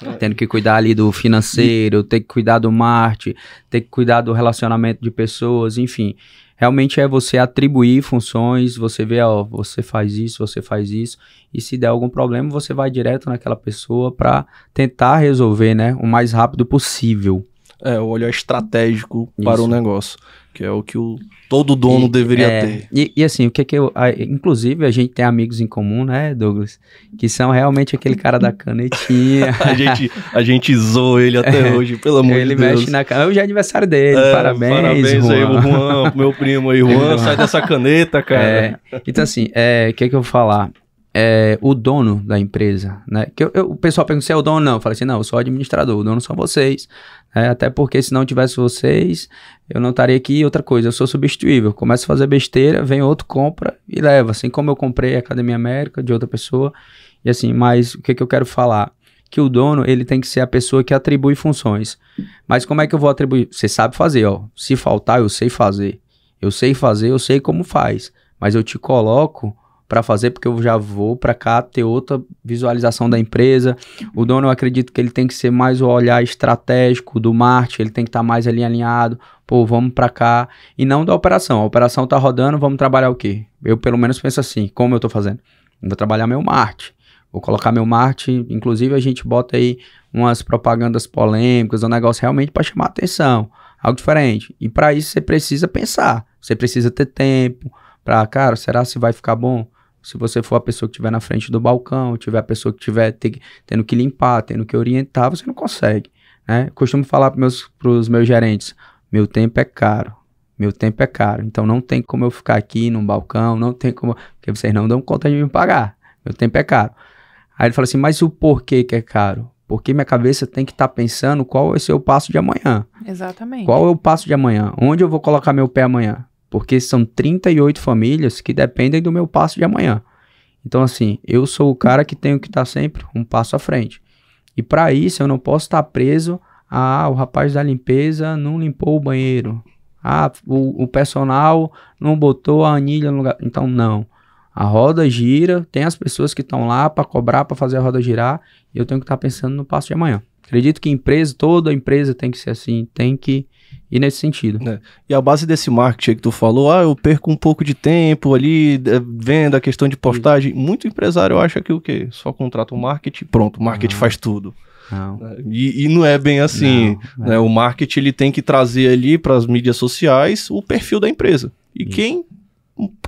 S3: não. Tendo que cuidar ali do financeiro, ter que cuidar do marketing, ter que cuidar do relacionamento de pessoas, enfim realmente é você atribuir funções, você vê, ó, você faz isso, você faz isso, e se der algum problema, você vai direto naquela pessoa para tentar resolver, né, o mais rápido possível.
S2: É, o olhar estratégico isso. para o negócio que é o que o, todo dono e, deveria é, ter.
S3: E, e, assim, o que é que eu. A, inclusive, a gente tem amigos em comum, né, Douglas? Que são realmente aquele cara da canetinha. *laughs*
S2: a, gente, a gente zoou ele *laughs* até é, hoje, pelo amor de Deus. Ele mexe
S3: na caneta. Hoje é aniversário dele, é, parabéns. Parabéns Juan. aí,
S2: o Juan, meu primo aí, Juan, *laughs* sai dessa caneta, cara.
S3: É, então, assim, é, o que que eu vou falar? É, o dono da empresa, né? Que eu, eu, o pessoal pergunta se é o dono, não. Eu falei assim, não, eu sou administrador, o dono são vocês. É, até porque se não tivesse vocês, eu não estaria aqui. Outra coisa, eu sou substituível. Começo a fazer besteira, vem outro, compra e leva. Assim como eu comprei a Academia América de outra pessoa. E assim, mas o que, que eu quero falar? Que o dono, ele tem que ser a pessoa que atribui funções. Mas como é que eu vou atribuir? Você sabe fazer, ó. Se faltar, eu sei fazer. Eu sei fazer, eu sei como faz. Mas eu te coloco para fazer, porque eu já vou para cá ter outra visualização da empresa. O dono, eu acredito que ele tem que ser mais o olhar estratégico do marketing, ele tem que estar tá mais ali alinhado. Pô, vamos para cá. E não da operação. A operação tá rodando, vamos trabalhar o quê? Eu, pelo menos, penso assim: como eu tô fazendo? Vou trabalhar meu marketing. Vou colocar meu marketing. Inclusive, a gente bota aí umas propagandas polêmicas, um negócio realmente para chamar atenção. Algo diferente. E para isso, você precisa pensar. Você precisa ter tempo. Para, cara, será se vai ficar bom? Se você for a pessoa que estiver na frente do balcão, tiver a pessoa que estiver tendo que limpar, tendo que orientar, você não consegue. Né? costumo falar para os meus, meus gerentes: meu tempo é caro. Meu tempo é caro. Então não tem como eu ficar aqui no balcão, não tem como. Porque vocês não dão conta de me pagar. Meu tempo é caro. Aí ele fala assim: mas o porquê que é caro? Porque minha cabeça tem que estar tá pensando qual vai ser o passo de amanhã.
S1: Exatamente.
S3: Qual é o passo de amanhã? Onde eu vou colocar meu pé amanhã? Porque são 38 famílias que dependem do meu passo de amanhã. Então, assim, eu sou o cara que tenho que estar tá sempre um passo à frente. E para isso, eu não posso estar tá preso a ah, o rapaz da limpeza não limpou o banheiro. Ah, o, o personal não botou a anilha no lugar. Então, não. A roda gira, tem as pessoas que estão lá para cobrar, para fazer a roda girar, e eu tenho que estar tá pensando no passo de amanhã. Acredito que empresa, toda empresa tem que ser assim, tem que ir nesse sentido.
S2: É. E a base desse marketing que tu falou, ah, eu perco um pouco de tempo ali é, vendo a questão de postagem. Muito empresário acha que o quê? Só contrata o marketing, pronto, o marketing ah. faz tudo. Não. É, e, e, não é bem assim. Não, né? É. O marketing ele tem que trazer ali para as mídias sociais o perfil da empresa. E Isso. quem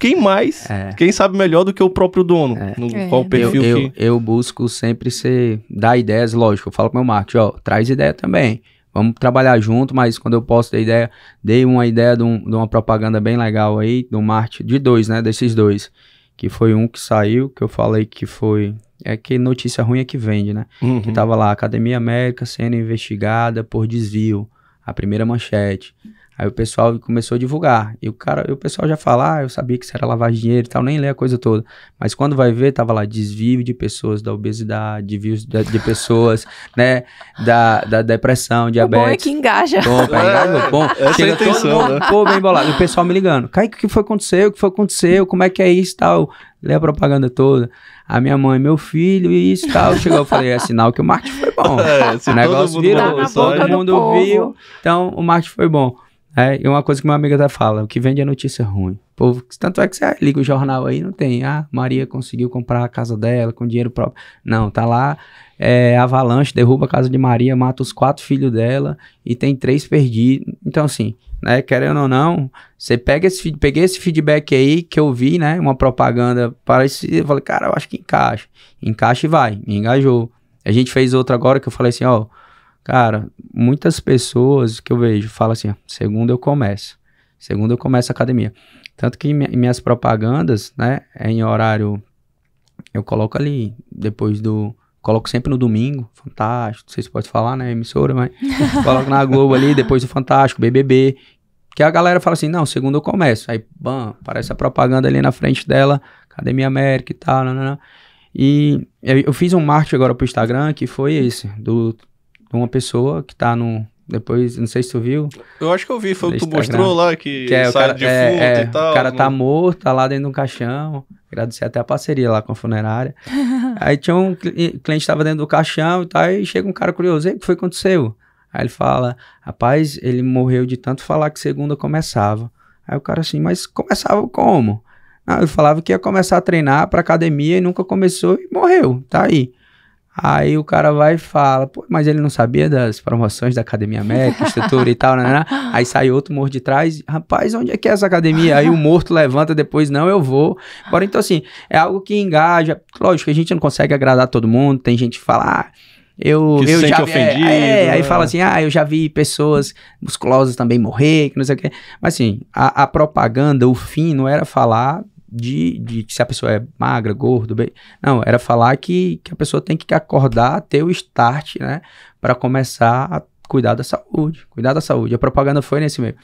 S2: quem mais? É. Quem sabe melhor do que o próprio dono? É. No, é. Qual o perfil
S3: eu,
S2: que...
S3: eu, eu, busco sempre ser, dar ideias, lógico. Eu falo com o meu marketing, ó, traz ideia também. Vamos trabalhar junto, mas quando eu posso ter ideia, dei uma ideia de, um, de uma propaganda bem legal aí, do marketing, de dois, né? Desses dois. Que foi um que saiu, que eu falei que foi. É que notícia ruim é que vende, né? Uhum. Que tava lá, Academia América sendo investigada por desvio. A primeira manchete. Aí o pessoal começou a divulgar. E o cara, o pessoal já fala, ah, eu sabia que isso era de dinheiro e tal, nem lê a coisa toda. Mas quando vai ver, tava lá desvio de pessoas da obesidade, desvio de, de pessoas, *laughs* né, da, da depressão, diabetes. O bom é
S1: que engaja.
S3: Bom, engaja, bom. Essa Chega é a intenção, todo mundo, né? pô, bem bolado. E o pessoal me ligando, Kaique, o que foi aconteceu? O que foi aconteceu? Como é que é isso e tal? Lê a propaganda toda. A minha mãe, meu filho e isso e tal. Chegou, eu falei, é sinal que o marketing foi bom. *laughs* É, o negócio virou, todo mundo viu. Então, o marketing foi bom. É, e uma coisa que meu amigo até fala, o que vende é notícia ruim. Povo, tanto é que você liga o jornal aí, não tem, ah, Maria conseguiu comprar a casa dela com dinheiro próprio. Não, tá lá, é, avalanche, derruba a casa de Maria, mata os quatro filhos dela e tem três perdidos. Então, assim, né, querendo ou não, você pega esse, peguei esse feedback aí que eu vi, né, uma propaganda parecida, eu falei, cara, eu acho que encaixa. Encaixa e vai, me engajou. A gente fez outra agora que eu falei assim, ó, Cara, muitas pessoas que eu vejo falam assim: segunda eu começo. Segunda eu começo a academia. Tanto que em minhas propagandas, né, é em horário. Eu coloco ali, depois do. Coloco sempre no domingo, Fantástico. Não sei se pode falar, né, emissora, mas. *laughs* coloco na Globo ali, depois do Fantástico, BBB. Que a galera fala assim: não, segunda eu começo. Aí, bam, aparece a propaganda ali na frente dela, Academia América e tal, não. E eu fiz um marketing agora pro Instagram que foi esse, do uma pessoa que tá no. Depois, não sei se tu viu.
S2: Eu acho que eu vi, foi o que tu mostrou lá, que,
S3: que é, sai cara, defunto é, é, e tal. O cara tá morto, tá lá dentro de um caixão. Agradecer até a parceria lá com a funerária. *laughs* aí tinha um cliente tava dentro do caixão e tal, e chega um cara curioso, e o que foi que aconteceu? Aí ele fala, rapaz, ele morreu de tanto falar que segunda começava. Aí o cara assim, mas começava como? Ah, ele falava que ia começar a treinar pra academia e nunca começou e morreu, tá aí. Aí o cara vai e fala, pô, mas ele não sabia das promoções da Academia América, *laughs* estrutura e tal, né, né, né? Aí sai outro morto de trás, rapaz, onde é que é essa academia? Aí o morto levanta depois, não, eu vou. Agora, então assim, é algo que engaja. Lógico que a gente não consegue agradar todo mundo, tem gente que fala, ah, eu,
S2: que
S3: eu
S2: se
S3: já
S2: vi, ofendido.
S3: É, é, aí fala assim, ah, eu já vi pessoas musculosas também morrer, que não sei o quê. Mas assim, a, a propaganda, o fim não era falar de, de se a pessoa é magra, gordo, bem. Não, era falar que, que a pessoa tem que acordar, ter o start, né? Para começar a cuidar da saúde. Cuidar da saúde. A propaganda foi nesse meio.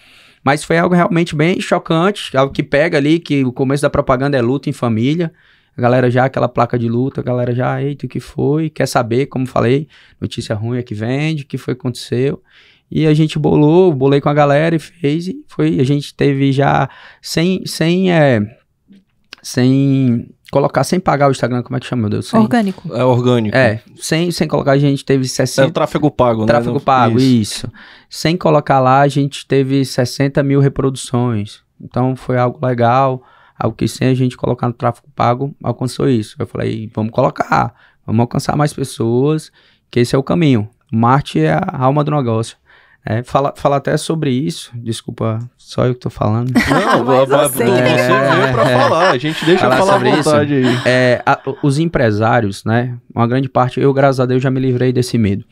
S3: Mas foi algo realmente bem chocante, algo que pega ali, que o começo da propaganda é luta em família. A galera já, aquela placa de luta, a galera já, eita, o que foi? Quer saber, como falei, notícia ruim é que vende, o que foi que aconteceu. E a gente bolou, bolei com a galera e fez, e foi, a gente teve já sem, sem é, sem colocar, sem pagar o Instagram, como é que chama, meu Deus? Sem,
S1: orgânico.
S2: É orgânico.
S3: É, sem, sem colocar, a gente teve 60... É
S2: o tráfego pago, né?
S3: Tráfego pago, isso. isso. Sem colocar lá, a gente teve 60 mil reproduções. Então, foi algo legal, algo que sem a gente colocar no tráfego pago, alcançou isso. Eu falei, vamos colocar, vamos alcançar mais pessoas, que esse é o caminho. Marte é a alma do negócio. É, fala, fala até sobre isso. Desculpa, só eu que tô falando. *laughs*
S2: Não, mas você, você é, pra é, falar. A gente deixa falar, falar sobre à vontade isso. aí.
S3: É, a, os empresários, né? Uma grande parte, eu, graças a Deus, já me livrei desse medo.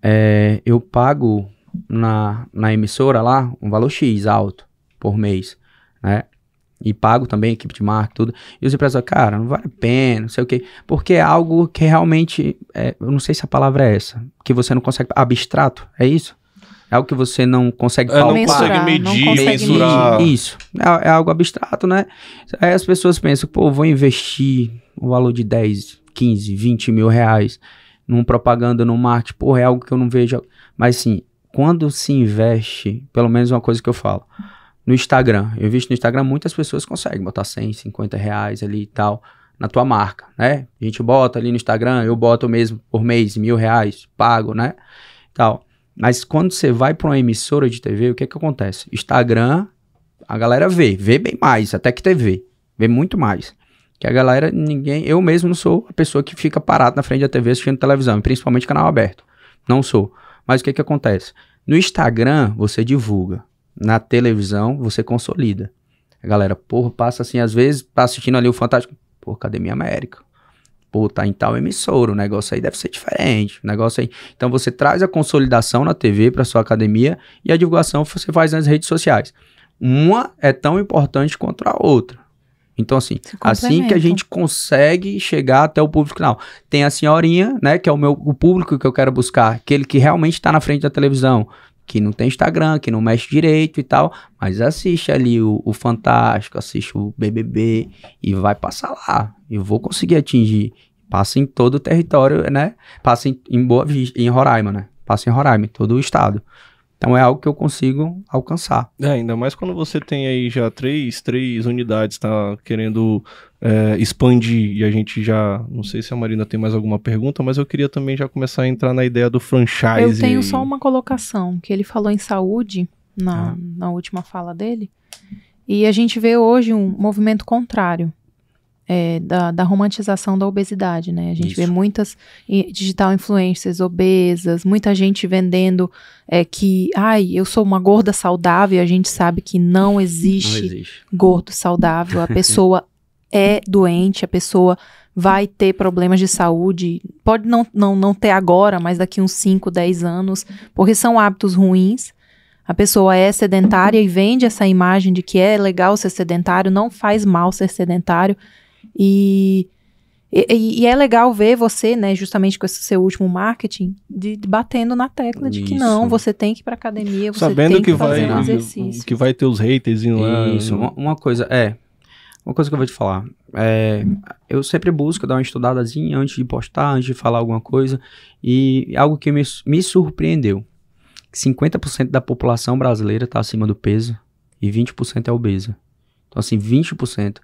S3: É, eu pago na, na emissora lá um valor X alto por mês, né? e pago também equipe de marketing, tudo. E os empresários, cara, não vale a pena, não sei o quê. Porque é algo que realmente, é, eu não sei se a palavra é essa, que você não consegue, abstrato, é isso? É algo que você não consegue
S2: é, não consegue medir, não consegue mensurar.
S3: Isso, é, é, algo abstrato, né? Aí as pessoas pensam, pô, vou investir o um valor de 10, 15, 20 mil reais num propaganda, no marketing, pô, é algo que eu não vejo. Mas sim, quando se investe, pelo menos uma coisa que eu falo, no Instagram. Eu visto no Instagram muitas pessoas conseguem botar 100, 50 reais ali e tal na tua marca, né? A gente bota ali no Instagram, eu boto mesmo por mês mil reais, pago, né? Tal. Mas quando você vai para uma emissora de TV, o que que acontece? Instagram, a galera vê, vê bem mais, até que TV, vê muito mais. Que a galera, ninguém, eu mesmo não sou a pessoa que fica parado na frente da TV assistindo televisão, principalmente canal aberto. Não sou. Mas o que que acontece? No Instagram, você divulga na televisão, você consolida. A galera, porra, passa assim, às vezes, tá assistindo ali o Fantástico, pô, Academia América. Pô, tá em tal emissora, o negócio aí deve ser diferente. O negócio aí. Então você traz a consolidação na TV para sua academia e a divulgação você faz nas redes sociais. Uma é tão importante quanto a outra. Então, assim, assim que a gente consegue chegar até o público final. Tem a senhorinha, né, que é o meu o público que eu quero buscar, aquele que realmente está na frente da televisão que não tem Instagram, que não mexe direito e tal, mas assiste ali o, o Fantástico, assiste o BBB e vai passar lá. E vou conseguir atingir. Passa em todo o território, né? Passa em, em Boa Vista, em Roraima, né? Passa em Roraima, em todo o estado. Então é algo que eu consigo alcançar.
S2: É, ainda mais quando você tem aí já três, três unidades, tá querendo é, expandir e a gente já, não sei se a Marina tem mais alguma pergunta, mas eu queria também já começar a entrar na ideia do franchise.
S1: Eu tenho só uma colocação, que ele falou em saúde na, ah. na última fala dele, e a gente vê hoje um movimento contrário é, da, da, romantização da obesidade, né? A gente Isso. vê muitas digital influencers obesas, muita gente vendendo é, que, ai, eu sou uma gorda saudável, a gente sabe que não existe, não existe. gordo saudável, a pessoa *laughs* é doente, a pessoa vai ter problemas de saúde, pode não, não, não ter agora, mas daqui uns 5, 10 anos, porque são hábitos ruins, a pessoa é sedentária e vende essa imagem de que é legal ser sedentário, não faz mal ser sedentário. E, e, e, é legal ver você, né, justamente com esse seu último marketing, de, de batendo na tecla de Isso. que não, você tem que ir pra academia, você
S2: Sabendo
S1: tem
S2: que, que fazer vai, exercício. Que vai ter os haters indo lá.
S3: Isso, uma, uma, coisa, é. Uma coisa que eu vou te falar. É, eu sempre busco dar uma estudadazinha antes de postar, antes de falar alguma coisa. E algo que me, me surpreendeu. 50% da população brasileira está acima do peso e 20% é obesa. Então, assim, 20%.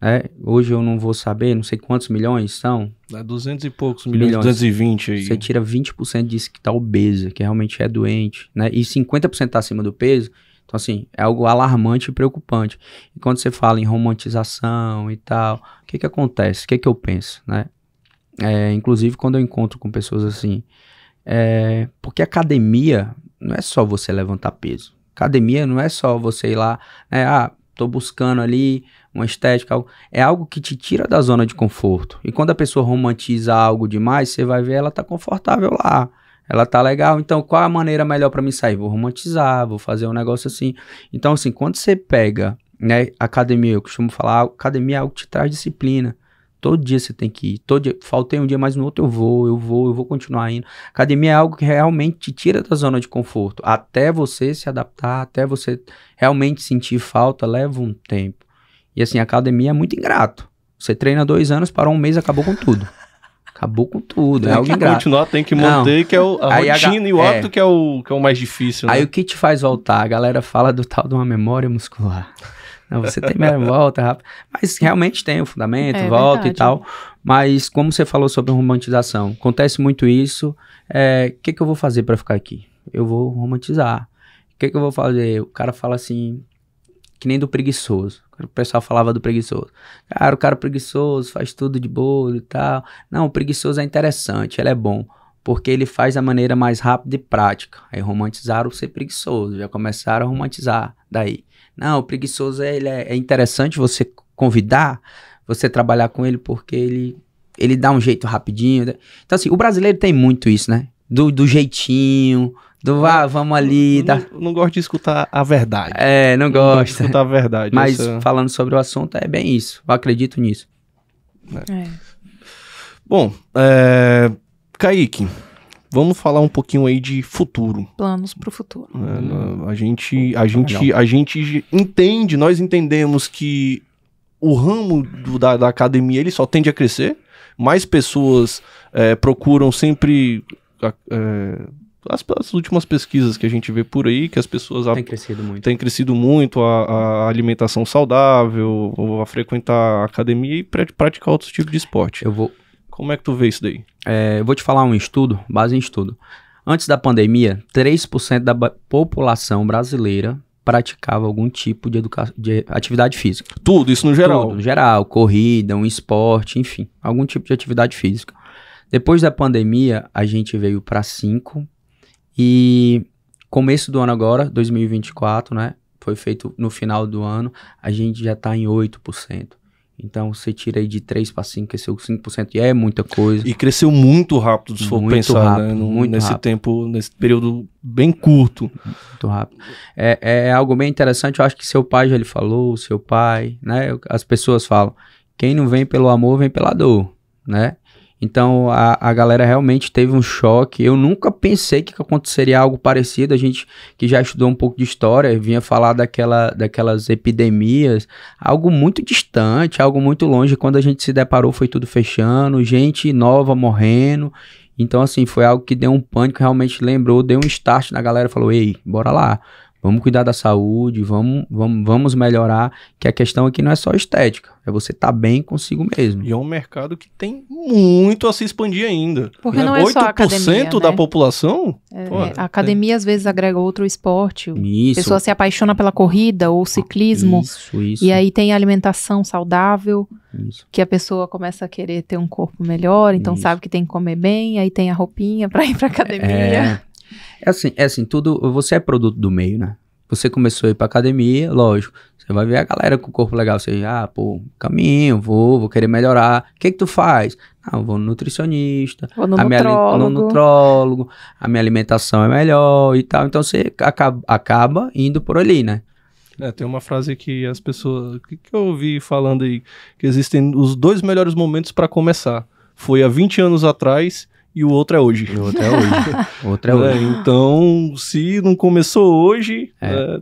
S3: É, hoje eu não vou saber, não sei quantos milhões são.
S2: Dá 200 e poucos milhões, milhões. 220 aí.
S3: Você tira 20% disso que tá obesa, que realmente é doente, né? E 50% tá acima do peso. Então, assim, é algo alarmante e preocupante. E quando você fala em romantização e tal, o que que acontece? O que que eu penso, né? É, inclusive, quando eu encontro com pessoas assim, é, porque academia não é só você levantar peso. Academia não é só você ir lá, né, ah, tô buscando ali uma estética, algo, é algo que te tira da zona de conforto. E quando a pessoa romantiza algo demais, você vai ver ela tá confortável lá. Ela tá legal, então qual a maneira melhor para mim sair? Vou romantizar, vou fazer um negócio assim. Então assim, quando você pega, né, academia, eu costumo falar, academia é algo que te traz disciplina. Todo dia você tem que ir. Todo dia, faltei um dia, mas no outro eu vou, eu vou, eu vou continuar indo. Academia é algo que realmente te tira da zona de conforto. Até você se adaptar, até você realmente sentir falta, leva um tempo. E assim, a academia é muito ingrato. Você treina dois anos, parou um mês, acabou com tudo. Acabou com tudo.
S2: Tem é algo que ingrato. continuar, tem que manter, Não. que é o, a Aí rotina a, e o hábito é. que, é o, que é o mais difícil.
S3: Né? Aí o que te faz voltar? A galera fala do tal de uma memória muscular. Não, você tem *laughs* volta rápido. Mas realmente tem o fundamento, é, volta verdade. e tal. Mas como você falou sobre romantização, acontece muito isso. O é, que, que eu vou fazer para ficar aqui? Eu vou romantizar. O que, que eu vou fazer? O cara fala assim, que nem do preguiçoso. O pessoal falava do preguiçoso. Cara, o cara preguiçoso faz tudo de boa e tal. Não, o preguiçoso é interessante, ele é bom. Porque ele faz da maneira mais rápida e prática. Aí romantizaram o ser preguiçoso, já começaram a romantizar daí. Não, o preguiçoso ele é, é interessante você convidar, você trabalhar com ele porque ele, ele dá um jeito rapidinho. Né? Então assim, o brasileiro tem muito isso, né? Do, do jeitinho, Do ah, vamos ali.
S2: Eu,
S3: tá.
S2: não, não, gosto de escutar a verdade.
S3: É, não, não gosto. Gosto
S2: de escutar a verdade.
S3: Mas essa... falando sobre o assunto, é bem isso. Eu acredito nisso.
S1: É. é.
S2: Bom, é... Kaique, vamos falar um pouquinho aí de futuro.
S1: Planos para o futuro.
S2: É, a gente, a gente, a gente entende, nós entendemos que o ramo do, da, da academia ele só tende a crescer. Mais pessoas é, procuram sempre é, as, as, últimas pesquisas que a gente vê por aí, que as pessoas
S3: tem crescido muito,
S2: tem crescido muito a, a, alimentação saudável, a frequentar a academia e praticar outros tipos de esporte.
S3: Eu vou.
S2: Como é que tu vê isso daí?
S3: É, eu vou te falar um estudo, base em estudo. Antes da pandemia, 3% da população brasileira praticava algum tipo de, de atividade física.
S2: Tudo, isso no geral?
S3: Tudo, no geral, corrida, um esporte, enfim, algum tipo de atividade física. Depois da pandemia, a gente veio para 5 e começo do ano agora, 2024, né? Foi feito no final do ano, a gente já está em 8%. Então você tira aí de 3 para 5, que é 5% e é muita coisa.
S2: E cresceu muito rápido, se for muito pensar, né, rápido, né? No, muito nesse rápido. tempo, nesse período bem curto.
S3: Muito rápido. É, é algo bem interessante, eu acho que seu pai já lhe falou, seu pai, né? As pessoas falam, quem não vem pelo amor, vem pela dor, né? Então a, a galera realmente teve um choque. Eu nunca pensei que aconteceria algo parecido. A gente que já estudou um pouco de história vinha falar daquela, daquelas epidemias, algo muito distante, algo muito longe. Quando a gente se deparou, foi tudo fechando, gente nova morrendo. Então, assim, foi algo que deu um pânico, realmente lembrou, deu um start na galera, falou: ei, bora lá. Vamos cuidar da saúde, vamos, vamos, vamos melhorar, que a questão aqui não é só estética, é você estar tá bem consigo mesmo.
S2: E é um mercado que tem muito a se expandir ainda.
S1: Porque né? não é 8% só a academia,
S2: da né? população?
S1: É, pô, a academia é. às vezes agrega outro esporte. Isso. A pessoa se apaixona pela corrida ou ciclismo. Isso, isso. E aí tem alimentação saudável. Isso. Que a pessoa começa a querer ter um corpo melhor, então Isso. sabe que tem que comer bem, aí tem a roupinha para ir pra academia.
S3: É, é assim, é assim, tudo. Você é produto do meio, né? Você começou a ir pra academia, lógico. Você vai ver a galera com o corpo legal. Você, ah, pô, caminho, vou, vou querer melhorar. O que que tu faz? Ah, eu vou no nutricionista.
S1: Vou no
S3: a
S1: nutrólogo.
S3: Minha, no nutrólogo. A minha alimentação é melhor e tal. Então você acaba, acaba indo por ali, né?
S2: É, tem uma frase que as pessoas. que, que eu ouvi falando aí? Que existem os dois melhores momentos para começar. Foi há 20 anos atrás e o outro é hoje.
S3: O outro é hoje. o outro é, é hoje.
S2: então, se não começou hoje, é. É,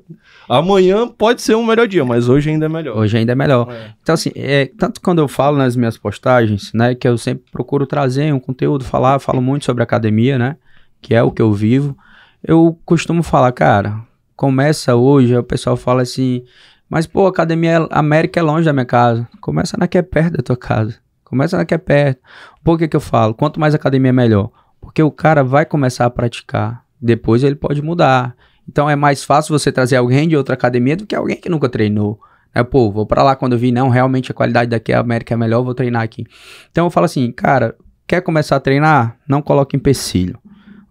S2: amanhã pode ser um melhor dia, mas hoje ainda é melhor.
S3: Hoje ainda é melhor. É. Então, assim, é, tanto quando eu falo nas minhas postagens, né, que eu sempre procuro trazer um conteúdo, falar, falo muito sobre academia, né, que é o que eu vivo, eu costumo falar, cara, começa hoje, o pessoal fala assim, mas pô, a academia América é longe da minha casa. Começa na que é perto da tua casa. Começa na que é perto. Por que, que eu falo? Quanto mais academia, melhor. Porque o cara vai começar a praticar. Depois ele pode mudar. Então é mais fácil você trazer alguém de outra academia do que alguém que nunca treinou. É, pô, vou para lá quando eu vi, não, realmente a qualidade daqui a América é melhor, vou treinar aqui. Então eu falo assim, cara, quer começar a treinar? Não coloque empecilho.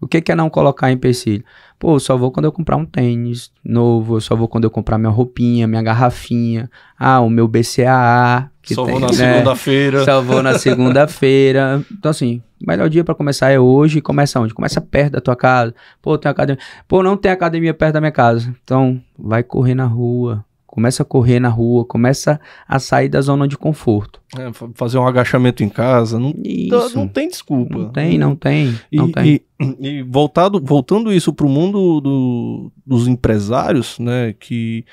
S3: O que, que é não colocar empecilho? Pô, só vou quando eu comprar um tênis novo, só vou quando eu comprar minha roupinha, minha garrafinha, ah, o meu BCAA.
S2: Que só tem, na né? segunda-feira.
S3: Só vou na segunda-feira. Então, assim, o melhor dia para começar é hoje. Começa onde? Começa perto da tua casa. Pô, tem academia. Pô, não tem academia perto da minha casa. Então, vai correr na rua. Começa a correr na rua, começa a sair da zona de conforto.
S2: É, fazer um agachamento em casa, não,
S3: isso.
S2: não tem desculpa.
S3: Não tem, não tem.
S2: E,
S3: não tem.
S2: e, e voltado, voltando isso para o mundo do, dos empresários, né, que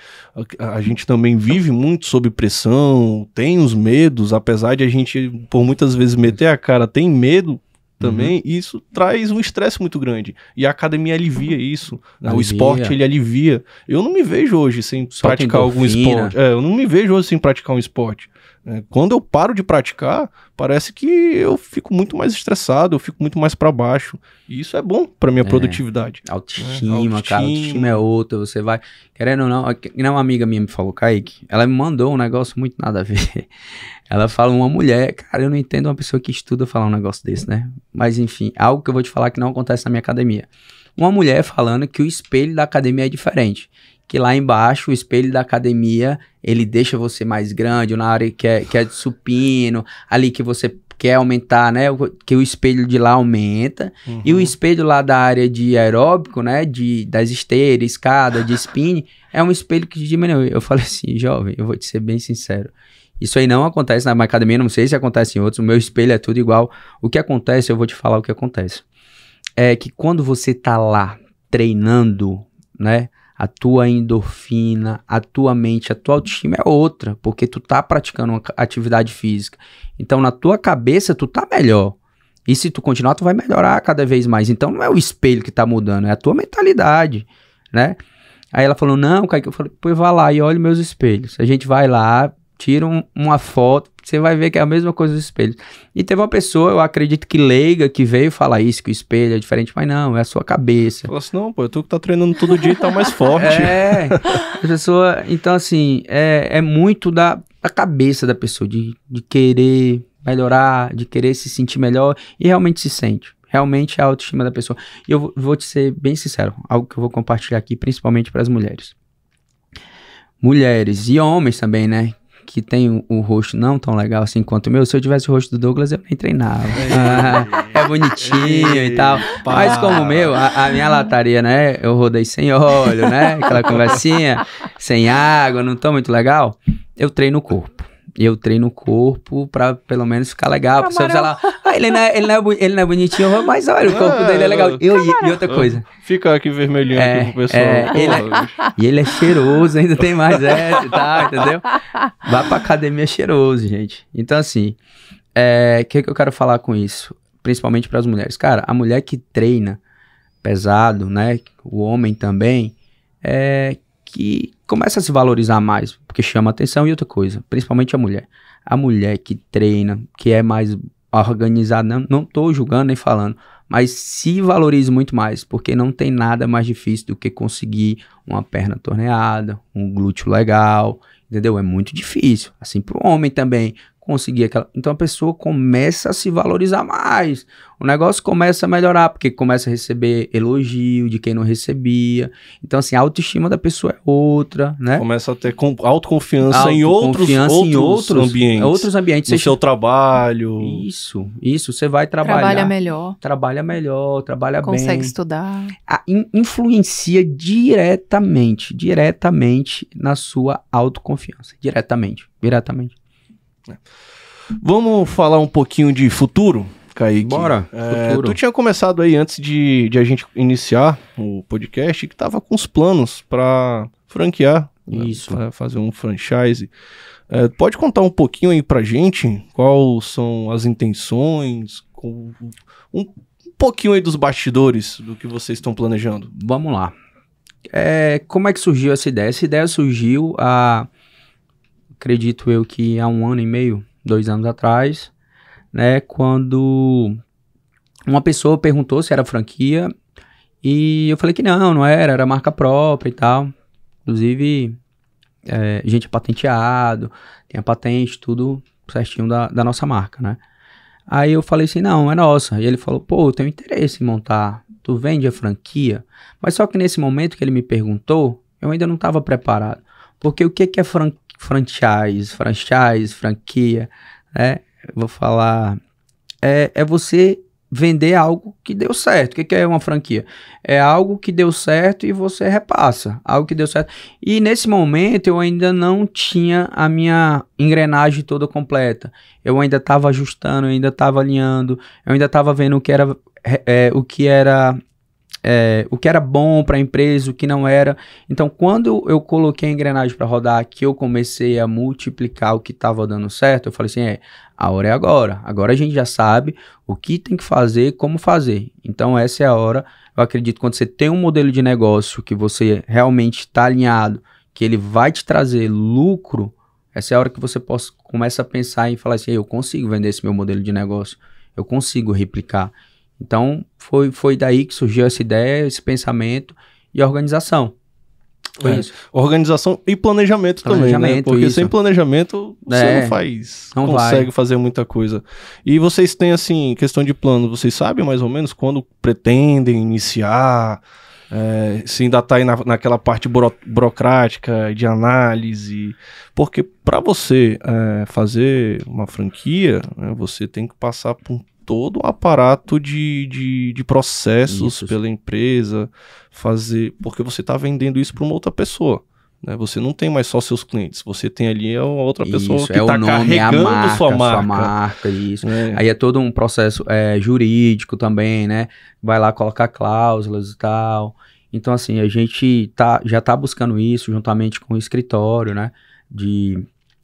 S2: a, a, gente também vive muito sob pressão, tem os medos, apesar de a gente, por muitas vezes, meter a cara, tem medo também, uhum. isso traz um estresse muito grande. E a academia alivia isso. Né? O esporte, ele alivia. Eu não me vejo hoje sem Só praticar algum esporte. É, eu não me vejo hoje sem praticar um esporte. É, quando eu paro de praticar, parece que eu fico muito mais estressado, eu fico muito mais para baixo. E isso é bom para minha é, produtividade.
S3: Autoestima, é, autoestima, cara, autoestima é outra. Você vai, querendo ou não, não uma amiga minha me falou, Kaique, ela me mandou um negócio muito nada a ver. *laughs* Ela fala uma mulher, cara, eu não entendo uma pessoa que estuda falar um negócio desse, né? Mas enfim, algo que eu vou te falar que não acontece na minha academia. Uma mulher falando que o espelho da academia é diferente que lá embaixo o espelho da academia ele deixa você mais grande, na área que é, que é de supino, ali que você que é aumentar, né? Que o espelho de lá aumenta. Uhum. E o espelho lá da área de aeróbico, né? De, das esteiras, escada, de spin, é um espelho que diminui. Eu falei assim, jovem, eu vou te ser bem sincero. Isso aí não acontece na academia, não sei se acontece em outros. O meu espelho é tudo igual. O que acontece, eu vou te falar o que acontece. É que quando você tá lá treinando, né? A tua endorfina, a tua mente, a tua autoestima é outra, porque tu tá praticando uma atividade física. Então, na tua cabeça, tu tá melhor. E se tu continuar, tu vai melhorar cada vez mais. Então, não é o espelho que tá mudando, é a tua mentalidade, né? Aí ela falou, não, Kaique, eu falei, pois vá lá e olhe meus espelhos. A gente vai lá, tira um, uma foto, você vai ver que é a mesma coisa dos espelhos. E teve uma pessoa, eu acredito que leiga, que veio falar isso, que o espelho é diferente, mas não, é a sua cabeça.
S2: Falou assim, não, pô, tu que tá treinando todo dia e tá mais forte. *laughs*
S3: É, a pessoa, então assim, é, é muito da, da cabeça da pessoa, de, de querer melhorar, de querer se sentir melhor, e realmente se sente. Realmente é a autoestima da pessoa. E eu vou te ser bem sincero, algo que eu vou compartilhar aqui, principalmente para as mulheres mulheres e homens também, né? Que tem o, o, rosto não tão legal assim quanto o meu, se eu tivesse o rosto do Douglas, eu nem treinava. *laughs* é bonitinho e tal. Mas como o meu, a, a, minha lataria, né? Eu rodei sem óleo, né? Aquela conversinha, sem água, não tô muito legal. Eu treino o corpo eu treino o corpo pra pelo menos ficar legal. Pra você lá, ah, ele, não é, ele, não é, ele não é bonitinho, mas olha, o corpo é, dele é legal. Eu, e, e, outra coisa.
S2: Fica aqui vermelhinho é, aqui pro pessoal.
S3: É, ele é, e ele é cheiroso, ainda tem mais essa e tal, entendeu? Vá pra academia cheiroso, gente. Então, assim, o é, que, que eu quero falar com isso? Principalmente para as mulheres. Cara, a mulher que treina pesado, né? O homem também, é que começa a se valorizar mais, porque chama atenção e outra coisa, principalmente a mulher. A mulher que treina, que é mais organizada, não, não julgando nem falando, mas se valorize muito mais, porque não tem nada mais difícil do que conseguir uma perna torneada, um glúteo legal, entendeu? É muito difícil. Assim para o homem também conseguir aquela. Então a pessoa começa a se valorizar mais. O negócio começa a melhorar, porque começa a receber elogio de quem não recebia. Então, assim, a autoestima da pessoa é outra, né?
S2: Começa a ter autoconfiança, em outros, outros, em outros ambientes.
S3: Outros ambientes.
S2: No seu trabalho.
S3: Isso, isso. Você vai trabalhar.
S1: Trabalha melhor.
S3: Trabalha melhor, trabalha
S1: Consegue
S3: bem.
S1: Consegue estudar.
S3: A, in, influencia diretamente, diretamente na sua autoconfiança. Diretamente, diretamente.
S2: É. Vamos falar um pouquinho de futuro, Kaique?
S3: Bora,
S2: é, futuro. Tu tinha começado aí antes de, de a gente iniciar o podcast que tava com os planos para franquear.
S3: Né, Isso.
S2: Né, fazer um franchise. É, pode contar um pouquinho aí pra gente quais são as intenções, com, um, um pouquinho aí dos bastidores do que vocês estão planejando.
S3: Vamos lá. É, como é que surgiu essa ideia? Essa ideia surgiu a acredito eu que há um ano e meio, dois anos atrás, né, quando uma pessoa perguntou se era franquia e eu falei que não, não era, era marca própria e tal. Inclusive, é, gente patenteado, tem a patente, tudo certinho da, da nossa marca, né? Aí eu falei assim, não, é nossa. E ele falou, pô, eu tenho interesse em montar, tu vende a franquia? Mas só que nesse momento que ele me perguntou, eu ainda não estava preparado. Porque o que, que é fran franchise, franchise, franquia, né? Vou falar. É, é você vender algo que deu certo. O que, que, é uma franquia? É algo que deu certo e você repassa. Algo que deu certo. E nesse momento eu ainda não tinha a minha engrenagem toda completa. Eu ainda estava ajustando, eu ainda estava alinhando, eu ainda estava vendo o que era, é, o que era é, o que era bom para a empresa, o que não era. Então, quando eu coloquei a engrenagem para rodar, que eu comecei a multiplicar o que estava dando certo, eu falei assim: é, a hora é agora. Agora a gente já sabe o que tem que fazer, como fazer. Então, essa é a hora. Eu acredito quando você tem um modelo de negócio que você realmente está alinhado, que ele vai te trazer lucro, essa é a hora que você possa, começa a pensar e falar assim: eu consigo vender esse meu modelo de negócio, eu consigo replicar. Então, foi, foi daí que surgiu essa ideia, esse pensamento e a organização.
S2: Foi é. isso. Organização e planejamento, planejamento também, né? Porque isso. sem planejamento você é, não faz, não consegue vai. fazer muita coisa. E vocês têm, assim, questão de plano, vocês sabem mais ou menos quando pretendem iniciar? É, se ainda está na, naquela parte buro, burocrática de análise. Porque para você é, fazer uma franquia, né, você tem que passar por todo um aparato de, de, de processos isso. pela empresa, fazer. Porque você está vendendo isso para uma outra pessoa. Né? Você não tem mais só seus clientes, você tem ali a outra pessoa isso, que está é carregando a marca, sua marca. Sua
S3: marca isso. É. Aí é todo um processo é, jurídico também, né? Vai lá colocar cláusulas e tal. Então, assim, a gente tá, já está buscando isso juntamente com o escritório, né? De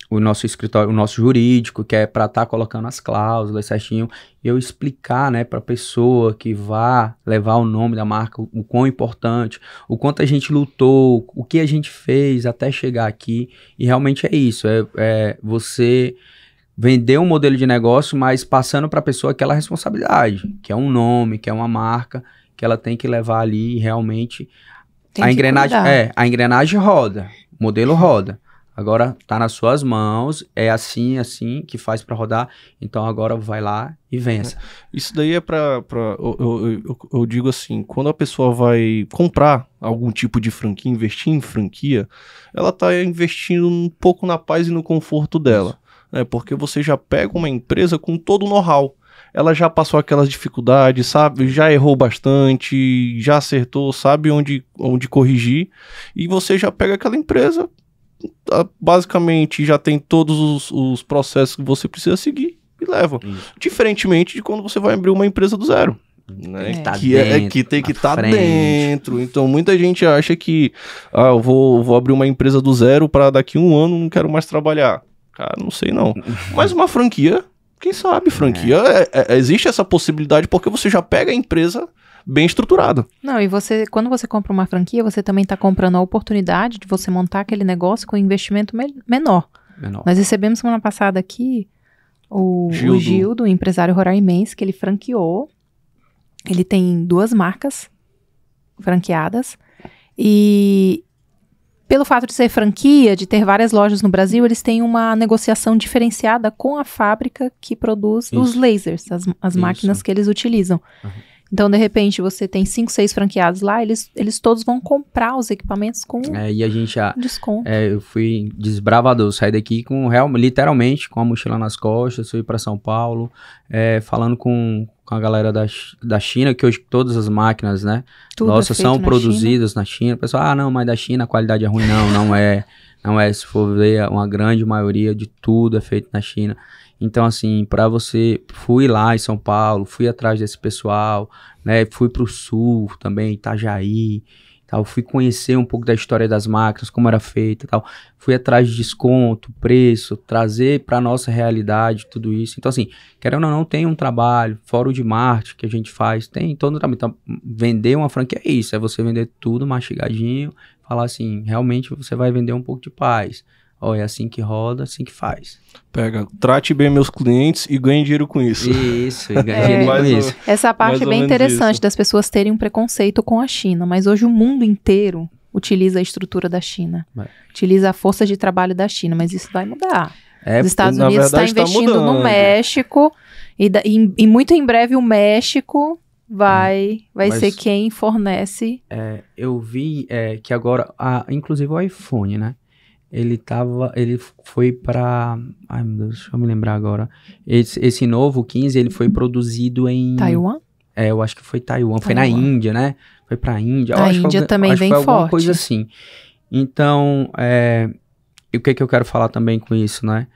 S3: o nosso escritório, o nosso jurídico, que é para estar tá colocando as cláusulas certinho, e eu explicar, né, para a pessoa que vá levar o nome da marca, o, o, quão importante, o quanto a gente lutou, o que a gente fez até chegar aqui, e realmente é isso, é, é você vender um modelo de negócio, mas passando para a pessoa aquela responsabilidade, que é um nome, que é uma marca, que ela tem que levar ali realmente tem a engrenagem, é, a engrenagem roda, o modelo roda. Agora tá nas suas mãos, é assim, assim que faz para rodar. Então agora vai lá e vença. É,
S2: isso daí é para eu, eu, eu, eu, digo assim, quando a pessoa vai comprar algum tipo de franquia, investir em franquia, ela tá investindo um pouco na paz e no conforto dela, né? Porque você já pega uma empresa com todo o know-how ela já passou aquelas dificuldades, sabe? Já errou bastante, já acertou, sabe onde, onde corrigir. E você já pega aquela empresa basicamente já tem todos os, os, processos que você precisa seguir e leva. Isso. Diferentemente de quando você vai abrir uma empresa do zero. Né? É. Tá que, dentro, é, que tem que estar tá dentro. Então muita gente acha que ah, eu vou, vou abrir uma empresa do zero para daqui a um ano não quero mais trabalhar. Cara, não sei não. *laughs* Mas uma franquia, quem sabe, franquia, é. É, é, existe essa possibilidade porque você já pega a empresa bem estruturado.
S1: Não, e você, quando você compra uma franquia, você também está comprando a oportunidade de você montar aquele negócio com investimento me menor. menor. Nós recebemos semana passada aqui o Gildo, o Gildo empresário roraimense, que ele franqueou. Ele tem duas marcas franqueadas. E pelo fato de ser franquia, de ter várias lojas no Brasil, eles têm uma negociação diferenciada com a fábrica que produz Isso. os lasers, as, as máquinas que eles utilizam. Uhum. Então, de repente, você tem cinco, seis franqueados lá, eles, eles todos vão comprar os equipamentos com
S3: é, e a gente já,
S1: desconto.
S3: É, eu fui desbravador, saí daqui com real, literalmente com a mochila nas costas, fui para São Paulo, é, falando com, com a galera da, da China, que hoje todas as máquinas, né, Tudo nossas é são na produzidas China. na China. O pessoal, ah, não, mas da China a qualidade é ruim. Não, não é. Não é, se for ver, uma grande maioria de tudo é feito na China. Então, assim, para você, fui lá em São Paulo, fui atrás desse pessoal, né? Fui pro sul também, Itajaí, tal. Fui conhecer um pouco da história das máquinas, como era feita, tal. Fui atrás de desconto, preço, trazer para nossa realidade tudo isso. Então, assim, querendo ou não, tem um trabalho, fórum de marketing que a gente faz, tem todo um trabalho. Então, vender uma franquia é isso, é você vender tudo mastigadinho, falar assim, realmente você vai vender um pouco de paz Ó, é assim que roda, assim que faz.
S2: Pega, trate bem meus clientes e ganhe dinheiro com isso.
S3: Isso, e ganhe é, dinheiro com isso.
S1: Essa parte é bem interessante isso. das pessoas terem um preconceito com a China, mas hoje o mundo inteiro utiliza a estrutura da China, é. utiliza a força de trabalho da China, mas isso vai mudar. É, Os Estados Unidos está tá investindo tá no México e, da, e, e, muito em breve o México vai vai mas, ser quem fornece.
S3: É, eu vi é, que agora, a, inclusive o iPhone, né? ele tava, ele foi para, ai meu Deus, deixa eu me lembrar agora. Esse, esse novo 15, ele foi produzido em
S1: Taiwan?
S3: É, eu acho que foi Taiwan, Taiwan. foi na Índia, né? Foi para Índia.
S1: A Índia foi, também vem forte.
S3: coisa assim. Então, é, e o que que eu quero falar também com isso, né?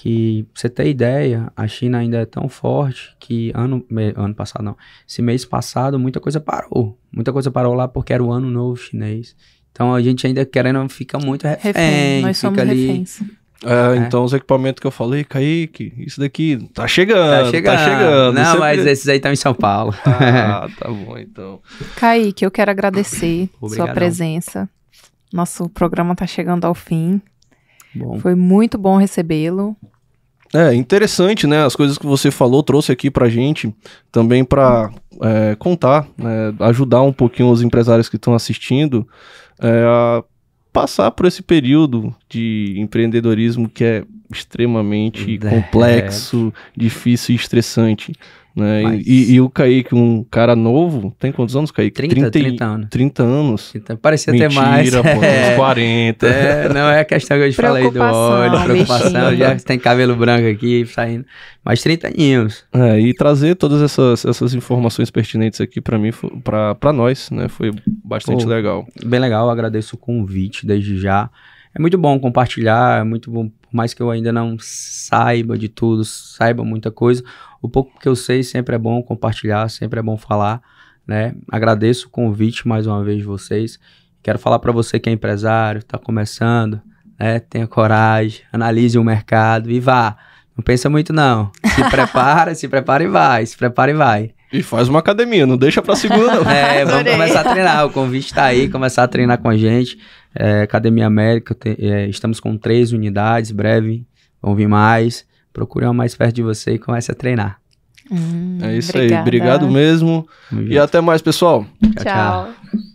S3: Que pra você ter ideia, a China ainda é tão forte que ano, ano passado não, esse mês passado muita coisa parou. Muita coisa parou lá porque era o ano novo chinês. Então a gente ainda querendo fica muito refém. refém nós somos ali, reféns.
S2: É, é, então os equipamentos que eu falei, Kaique, isso daqui tá chegando, tá chegando. Tá chegando
S3: Não, Sempre... mas esses aí estão em São Paulo.
S2: Ah, *laughs* tá bom então.
S1: Kaique, eu quero agradecer Obrigadão. sua presença. Nosso programa tá chegando ao fim. Bom. Foi muito bom recebê-lo.
S2: É, interessante, né? As coisas que você falou, trouxe aqui pra gente também para é, contar, né? ajudar um pouquinho os empresários que estão assistindo é, a passar por esse período de empreendedorismo que é extremamente complexo, difícil e estressante. Né? Mas... E, e, o Kaique, um cara novo, tem quantos anos, Kaique?
S3: 30, 30, 30 anos.
S2: 30 anos.
S3: parecia
S2: Mentira,
S3: ter mais.
S2: Pô, *laughs* é. uns 40.
S3: É, não é a questão que eu te falei do óleo, preocupação, já tem cabelo branco aqui saindo. Mais 30 aninhos.
S2: É, e trazer todas essas, essas informações pertinentes aqui para mim, para nós, né? Foi bastante Pô, legal.
S3: Bem legal, agradeço o convite desde já. É muito bom compartilhar, é muito bom, por mais que eu ainda não saiba de tudo, saiba muita coisa, o pouco que eu sei sempre é bom compartilhar, sempre é bom falar, né? Agradeço o convite mais uma vez de vocês. Quero falar para você que é empresário, está começando, né? Tenha coragem, analise o mercado e vá. Não pensa muito não. Se *laughs* prepara, se prepara e vai, se prepara e vai.
S2: E faz uma academia, não deixa pra segunda não. *laughs*
S3: é, vamos começar a treinar, o convite tá aí, começar a treinar com a gente. É, Academia América, te, é, estamos com três unidades, breve vão vir mais. Procure uma mais perto de você e comece a treinar.
S2: Hum, é isso obrigada. aí, obrigado mesmo. E até mais, pessoal.
S1: tchau. tchau. tchau.